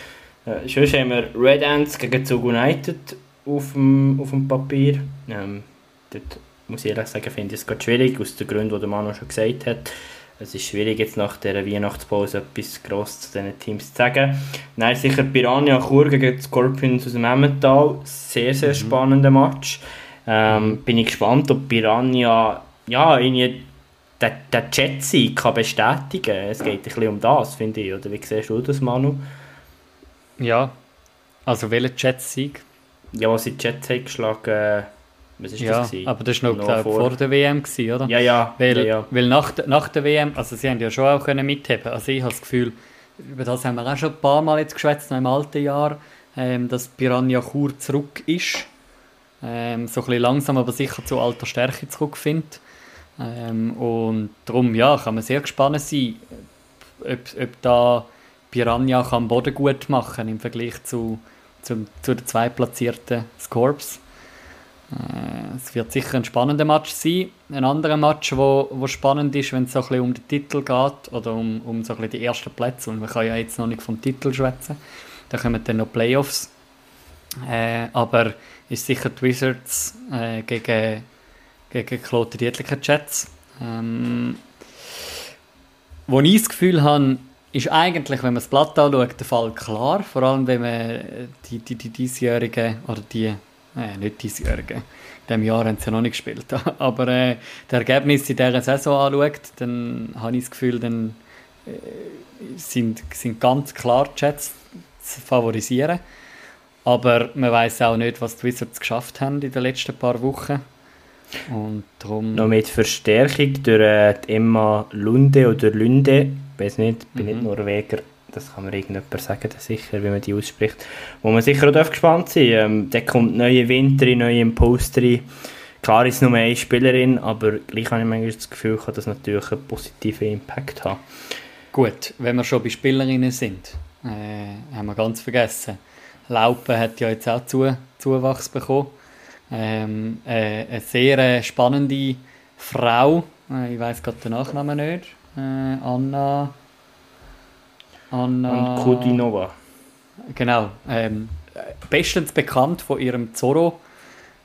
Äh, sonst haben wir Red Ants gegen Zug United auf dem, auf dem Papier. Ähm, dort muss ich ehrlich sagen, finde ich es gerade schwierig, aus den Gründen, die der Manu schon gesagt hat. Es ist schwierig, jetzt nach dieser Weihnachtspause etwas Grosses zu diesen Teams zu sagen. Nein, sicher Piranha Chur gegen Scorpions aus dem Emmental. Sehr, sehr mhm. spannender Match. Ähm, bin ich gespannt, ob Piranha ja, irgendwie den, den Jet-Sieg kann bestätigen kann. Es geht ein bisschen um das, finde ich. Oder wie siehst du das, Manu? Ja, also welcher Jet-Sieg? Ja, was sie Jet haben geschlagen Was ist Ja, das gewesen? aber das war noch, Noch glaub, vor- vor der WM, gewesen, oder? Ja, ja. Weil, ja, ja. weil nach, der- nach der WM, also sie haben ja schon auch können mitheben. Also ich habe das Gefühl, über das haben wir auch schon ein paar Mal jetzt geschwätzt, noch im alten Jahr, ähm, dass Piranha Chur zurück ist. Ähm, so ein bisschen langsam, aber sicher zu alter Stärke zurückfindet. Ähm, und darum, ja, kann man sehr gespannt sein, ob, ob da Piranha kann Boden gut machen im Vergleich zu, zum, zu den zweitplatzierten Scorps. Äh, Es wird sicher ein spannender Match sein. Ein anderer Match, wo, wo spannend ist, wenn es so ein bisschen um den Titel geht oder um, um so ein die ersten Plätze. Und man kann ja jetzt noch nicht vom Titel schwätzen. Da kommen dann noch Playoffs. Äh, aber ist sicher die Wizards äh, gegen, gegen Kloten Dietliker Jets. Ähm, wo ich das Gefühl habe, ist eigentlich, wenn man das Blatt anschaut, der Fall klar. Vor allem, wenn man die, die, die diesjährigen, oder die, äh, nicht diesjährigen, in diesem Jahr haben sie ja noch nicht gespielt, aber äh, die Ergebnisse in dieser Saison anschaut, dann habe ich das Gefühl, dann äh, sind, sind ganz klar die Jets zu favorisieren. Aber man weiß auch nicht, was die Wizards geschafft haben in den letzten paar Wochen. Und darum... Noch mit Verstärkung durch äh, Emma Lunde oder Lunde, ich weiß nicht, bin nicht Norweger, das kann mir irgendjemand sagen, sicher, wie man die ausspricht, wo man sicher auch darf gespannt sein ähm, Da kommt neue Winter, neue Imposter rein. Klar ist es nur eine Spielerin, aber gleich habe ich manchmal das Gefühl, kann das natürlich einen positiven Impact haben. Gut, wenn wir schon bei Spielerinnen sind, äh, haben wir ganz vergessen. Laupen hat ja jetzt auch zu, Zuwachs bekommen. Ähm, äh, eine sehr äh, spannende Frau, äh, ich weiß gerade den Nachnamen nicht, äh, Anna. Anna. Und Kudinova. Genau. Ähm, bestens bekannt von ihrem Zorro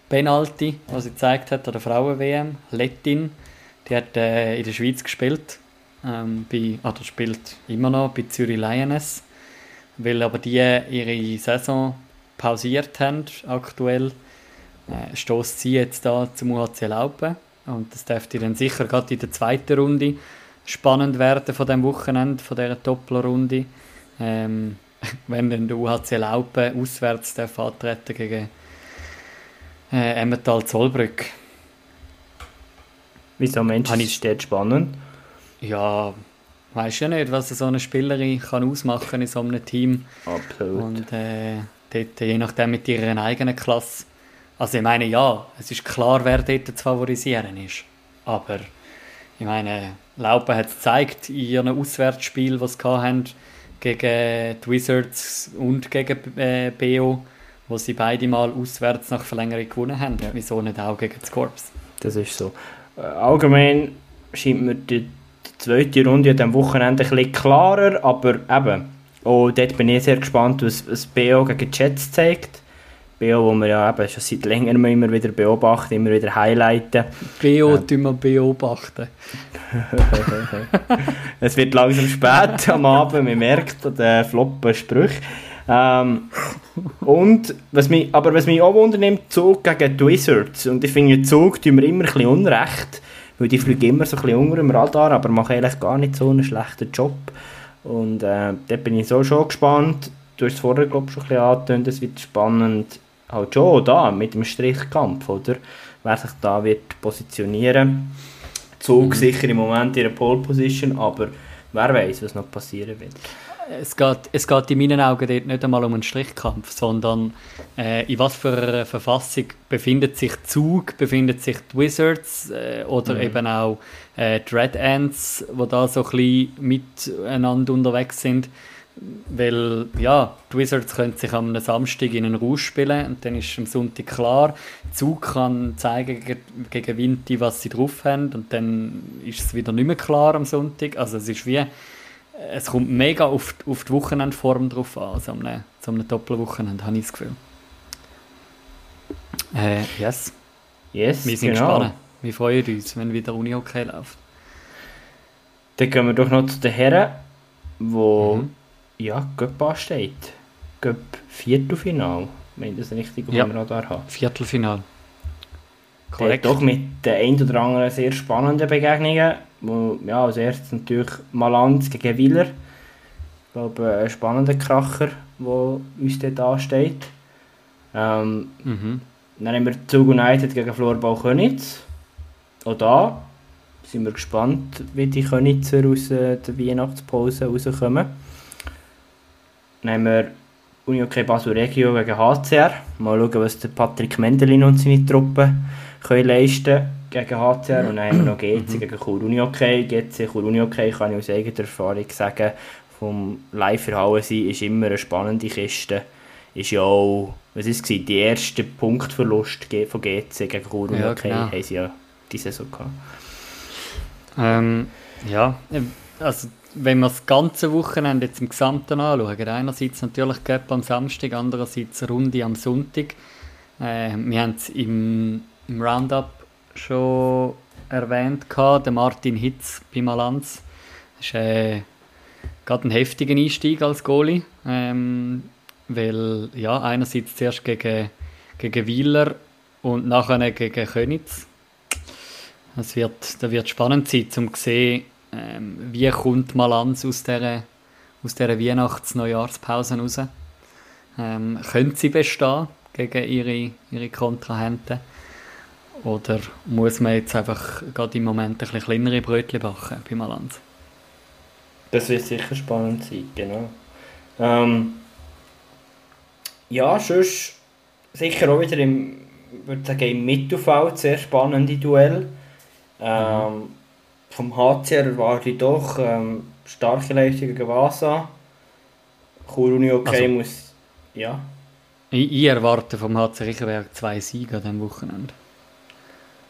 Penalty, was sie gezeigt hat an der Frauen-WM. Lettin, die hat äh, in der Schweiz gespielt. Ähm, bei, oder spielt immer noch bei Zürich Lioness. Weil aber die ihre Saison pausiert haben, aktuell, äh, stößt sie jetzt da zum UHC Laupen. Und das dürfte dann sicher gerade in der zweiten Runde spannend werden von dem Wochenende, von dieser Doppelrunde. Ähm, wenn dann der UHC Laupen auswärts darf antreten gegen äh, Emmental Zollbrück. Wieso Mensch, Habe ist ich- steht spannend. Ja, weiß ja nicht, was so eine Spielerin kann ausmachen in so einem Team. Absolut. Und äh, dort, je nachdem mit ihrer eigenen Klasse. Also ich meine, ja, es ist klar, wer dort zu favorisieren ist. Aber ich meine, Laupen hat es gezeigt in ihren Auswärtsspielen, die sie hatten, gegen die Wizards und gegen äh, BO, wo sie beide mal auswärts nach Verlängerung gewonnen haben. Wieso nicht auch gegen die Corps? Das ist so. Äh, Allgemein scheint mir die, zweite Runde diesem Wochenende ein bisschen klarer, aber eben, auch dort bin ich sehr gespannt, was, was BO gegen Jets zeigt. BO, wo wir ja eben schon seit längerem immer wieder beobachten, immer wieder highlighten. BO tun wir beobachten. Es wird langsam spät am Abend, man merkt den floppen Sprüchen. Ähm, und, was mich, aber was mich auch wundernimmt, Zug gegen die Wizards. Und ich finde, Zug tun wir immer ein bisschen unrecht, weil die fliegen immer so ein bisschen unter dem Radar, aber machen eigentlich gar nicht so einen schlechten Job. Und äh, dort bin ich so schon gespannt. Du hast es vorher, glaube ich, schon ein bisschen angetönt, es wird spannend, halt schon da, mit dem Strichkampf, oder? Wer sich da wird positionieren. Zug sicher im Moment in der Pole Position, aber wer weiß, was noch passieren wird. Es geht, es geht in meinen Augen dort nicht einmal um einen Strichkampf, sondern äh, in was für einer Verfassung befindet sich Zug, befindet sich die Wizards äh, oder eben auch äh, die Red Ants, die da so ein bisschen miteinander unterwegs sind. Weil, ja, die Wizards können sich am Samstag in einen Rausch spielen und dann ist am Sonntag klar, Zug kann zeigen gegen, Vinti, was sie drauf haben und dann ist es wieder nicht mehr klar am Sonntag. Also es ist wie, es kommt mega auf, die- auf die Wochenendform drauf an, so einem, so einem Doppelwochenende, habe ich das Gefühl. Äh, yes, Yes, wir sind genau. gespannt. Wir freuen uns, wenn wieder Uni-Hockey läuft. Dann gehen wir doch noch zu den Herren, wo Mhm. Ja, Göpp ansteht. Göpp Viertelfinal, wenn ich das richtig auf Ja. dem Radar habe. Viertelfinal. Korrekt. doch mit den ein oder anderen sehr spannenden Begegnungen. Wo, ja, als erstes natürlich Malanz gegen Wieler. Ich glaube, ein spannender Kracher, der uns dort ansteht. Ähm, Mhm. Dann haben wir Zug United gegen Florbau Könitz. Auch da sind wir gespannt, wie die Könitzer aus äh, der Weihnachtspause rauskommen. Haben wir Unihockey Basel Regio gegen HCR. Mal schauen, was der Patrick Mendelin und seine Truppe können leisten gegen HCR. Und dann haben wir noch GC gegen Chur Unihockey. GC Chur Unihockey kann ich aus eigener Erfahrung sagen, vom Live-Verhauen sein ist immer eine spannende Kiste. Ist ja auch, was ist es, die erste Punktverlust von GC gegen Chur Unihockey Ja, genau. haben sie ja die Saison gehabt. Ähm, ja, also wenn wir das ganze Wochenende jetzt im Gesamten anschauen, einerseits natürlich Cup am Samstag, andererseits Runde am Sonntag. Äh, wir haben es im, im Roundup schon erwähnt, gehabt, der Martin Hitz bei Malanz. Das ist äh, gerade ein heftiger Einstieg als Goalie, ähm, weil ja, einerseits zuerst gegen, gegen Wieler und nachher gegen Könitz. Es wird, da wird spannend sein, um zu sehen, ähm, wie kommt Malanz aus dieser, aus dieser Weihnachts-Neujahrspause raus. Ähm, können sie bestehen gegen ihre, ihre Kontrahenten? Oder muss man jetzt einfach gerade im Moment ein bisschen kleinere Brötchen backen bei Malanz? Das wird sicher spannend sein, genau. Ähm, ja, sonst sicher auch wieder im, würde sagen, im Mittelfeld sehr spannende Duell. Ähm, Vom HCR erwarte ich doch ähm, starke Leistungen gegen Vasa. Chur Uni okay Also- muss... Ja, Ich, ich erwarte vom HC Riechenberg zwei Siege an diesem Wochenende.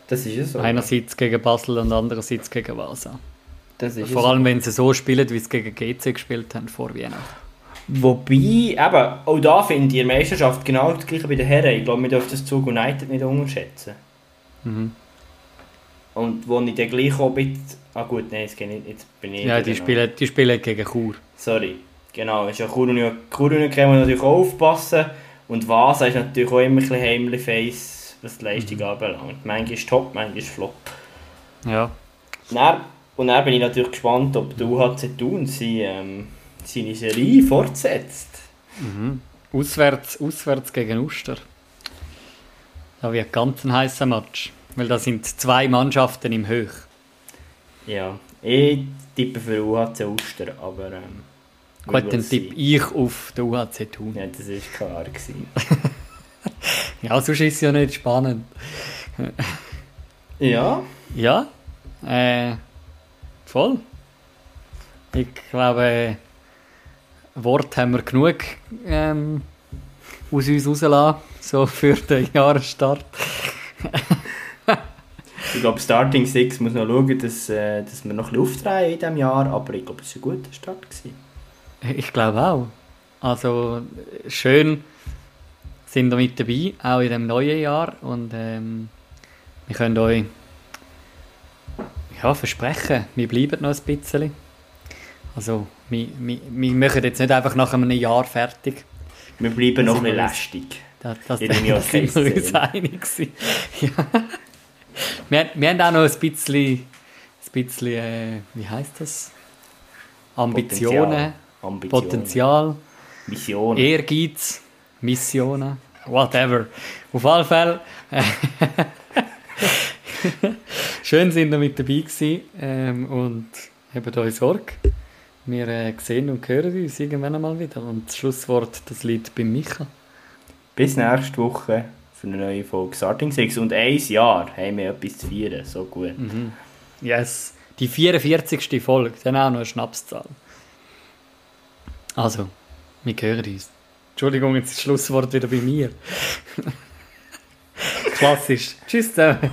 das ist es so. Einerseits gegen Basel und andererseits gegen Vasa. Das ist Vor allem, wenn sie so spielen, wie sie gegen GC gespielt haben vor Weihnachten. Wobei, eben, auch da finde ich in der Meisterschaft genau das gleiche bei den Herren. Ich glaube, wir dürfen das Zug United nicht unterschätzen. Mhm. Und wo ich dann gleich auch bisschen... Ah gut, nein, jetzt, bin ich- jetzt bin ich... Ja, die genau. spielen, die spielen gegen Chur. Sorry. Genau, ist ja Chur und Chur und kann man natürlich auch aufpassen. Und Vasa ist natürlich auch immer ein bisschen heimlich face, was die Leistung anbelangt. Manchmal ist top, manchmal ist flop. Ja. Dann, und dann bin ich natürlich gespannt, ob der UHC Thun sie, ähm, seine Serie fortsetzt. Mhm. Auswärts, auswärts gegen Uster. Da wird ganz ein heißer Match. Weil da sind zwei Mannschaften im Höch. Ja, ich tippe für UHC Uster, aber... Ähm, Gut, dann tippe ich auf den UHC Thun. Ja, das war klar. Gewesen. Ja, sonst ist es ja nicht spannend. ja, Ja, äh, voll. Ich glaube, Wort haben wir genug ähm, aus uns rausgelassen, so für den Jahresstart. ich glaube, Starting Six muss noch schauen, dass, äh, dass wir noch ein bisschen aufdrehen in diesem Jahr, aber ich glaube, es war ein guter Start. Gewesen. Ich glaube auch. Also schön sind wir mit dabei, auch in dem neuen Jahr. Und ähm, wir können euch ja, versprechen, wir bleiben noch ein bisschen. Also wir, wir, wir machen jetzt nicht einfach nach einem Jahr fertig. Wir bleiben noch ein bisschen lästig. Das, das, In dem da sind wir uns einig ja. Wir, haben- wir haben auch noch ein bisschen, ein bisschen äh, wie heißt das? Ambitionen, Ambitionen. Potenzial, Visionen. Ehrgeiz, Missionen, whatever. Auf alle Fälle. äh, Schön sind wir mit dabei gewesen ähm, und habt euch Sorge. Wir äh, sehen und hören uns irgendwann einmal wieder. Und das Schlusswort, das liegt bei Micha. Bis nächste Woche für eine neue Folge Starting Six. Und ein Jahr haben wir etwas zu feiern. So gut. Yes. Die 44. Folge, dann auch noch eine Schnapszahl. Also, wir hören uns. Entschuldigung, jetzt ist das Schlusswort wieder bei mir. Klassisch. Tschüss zusammen.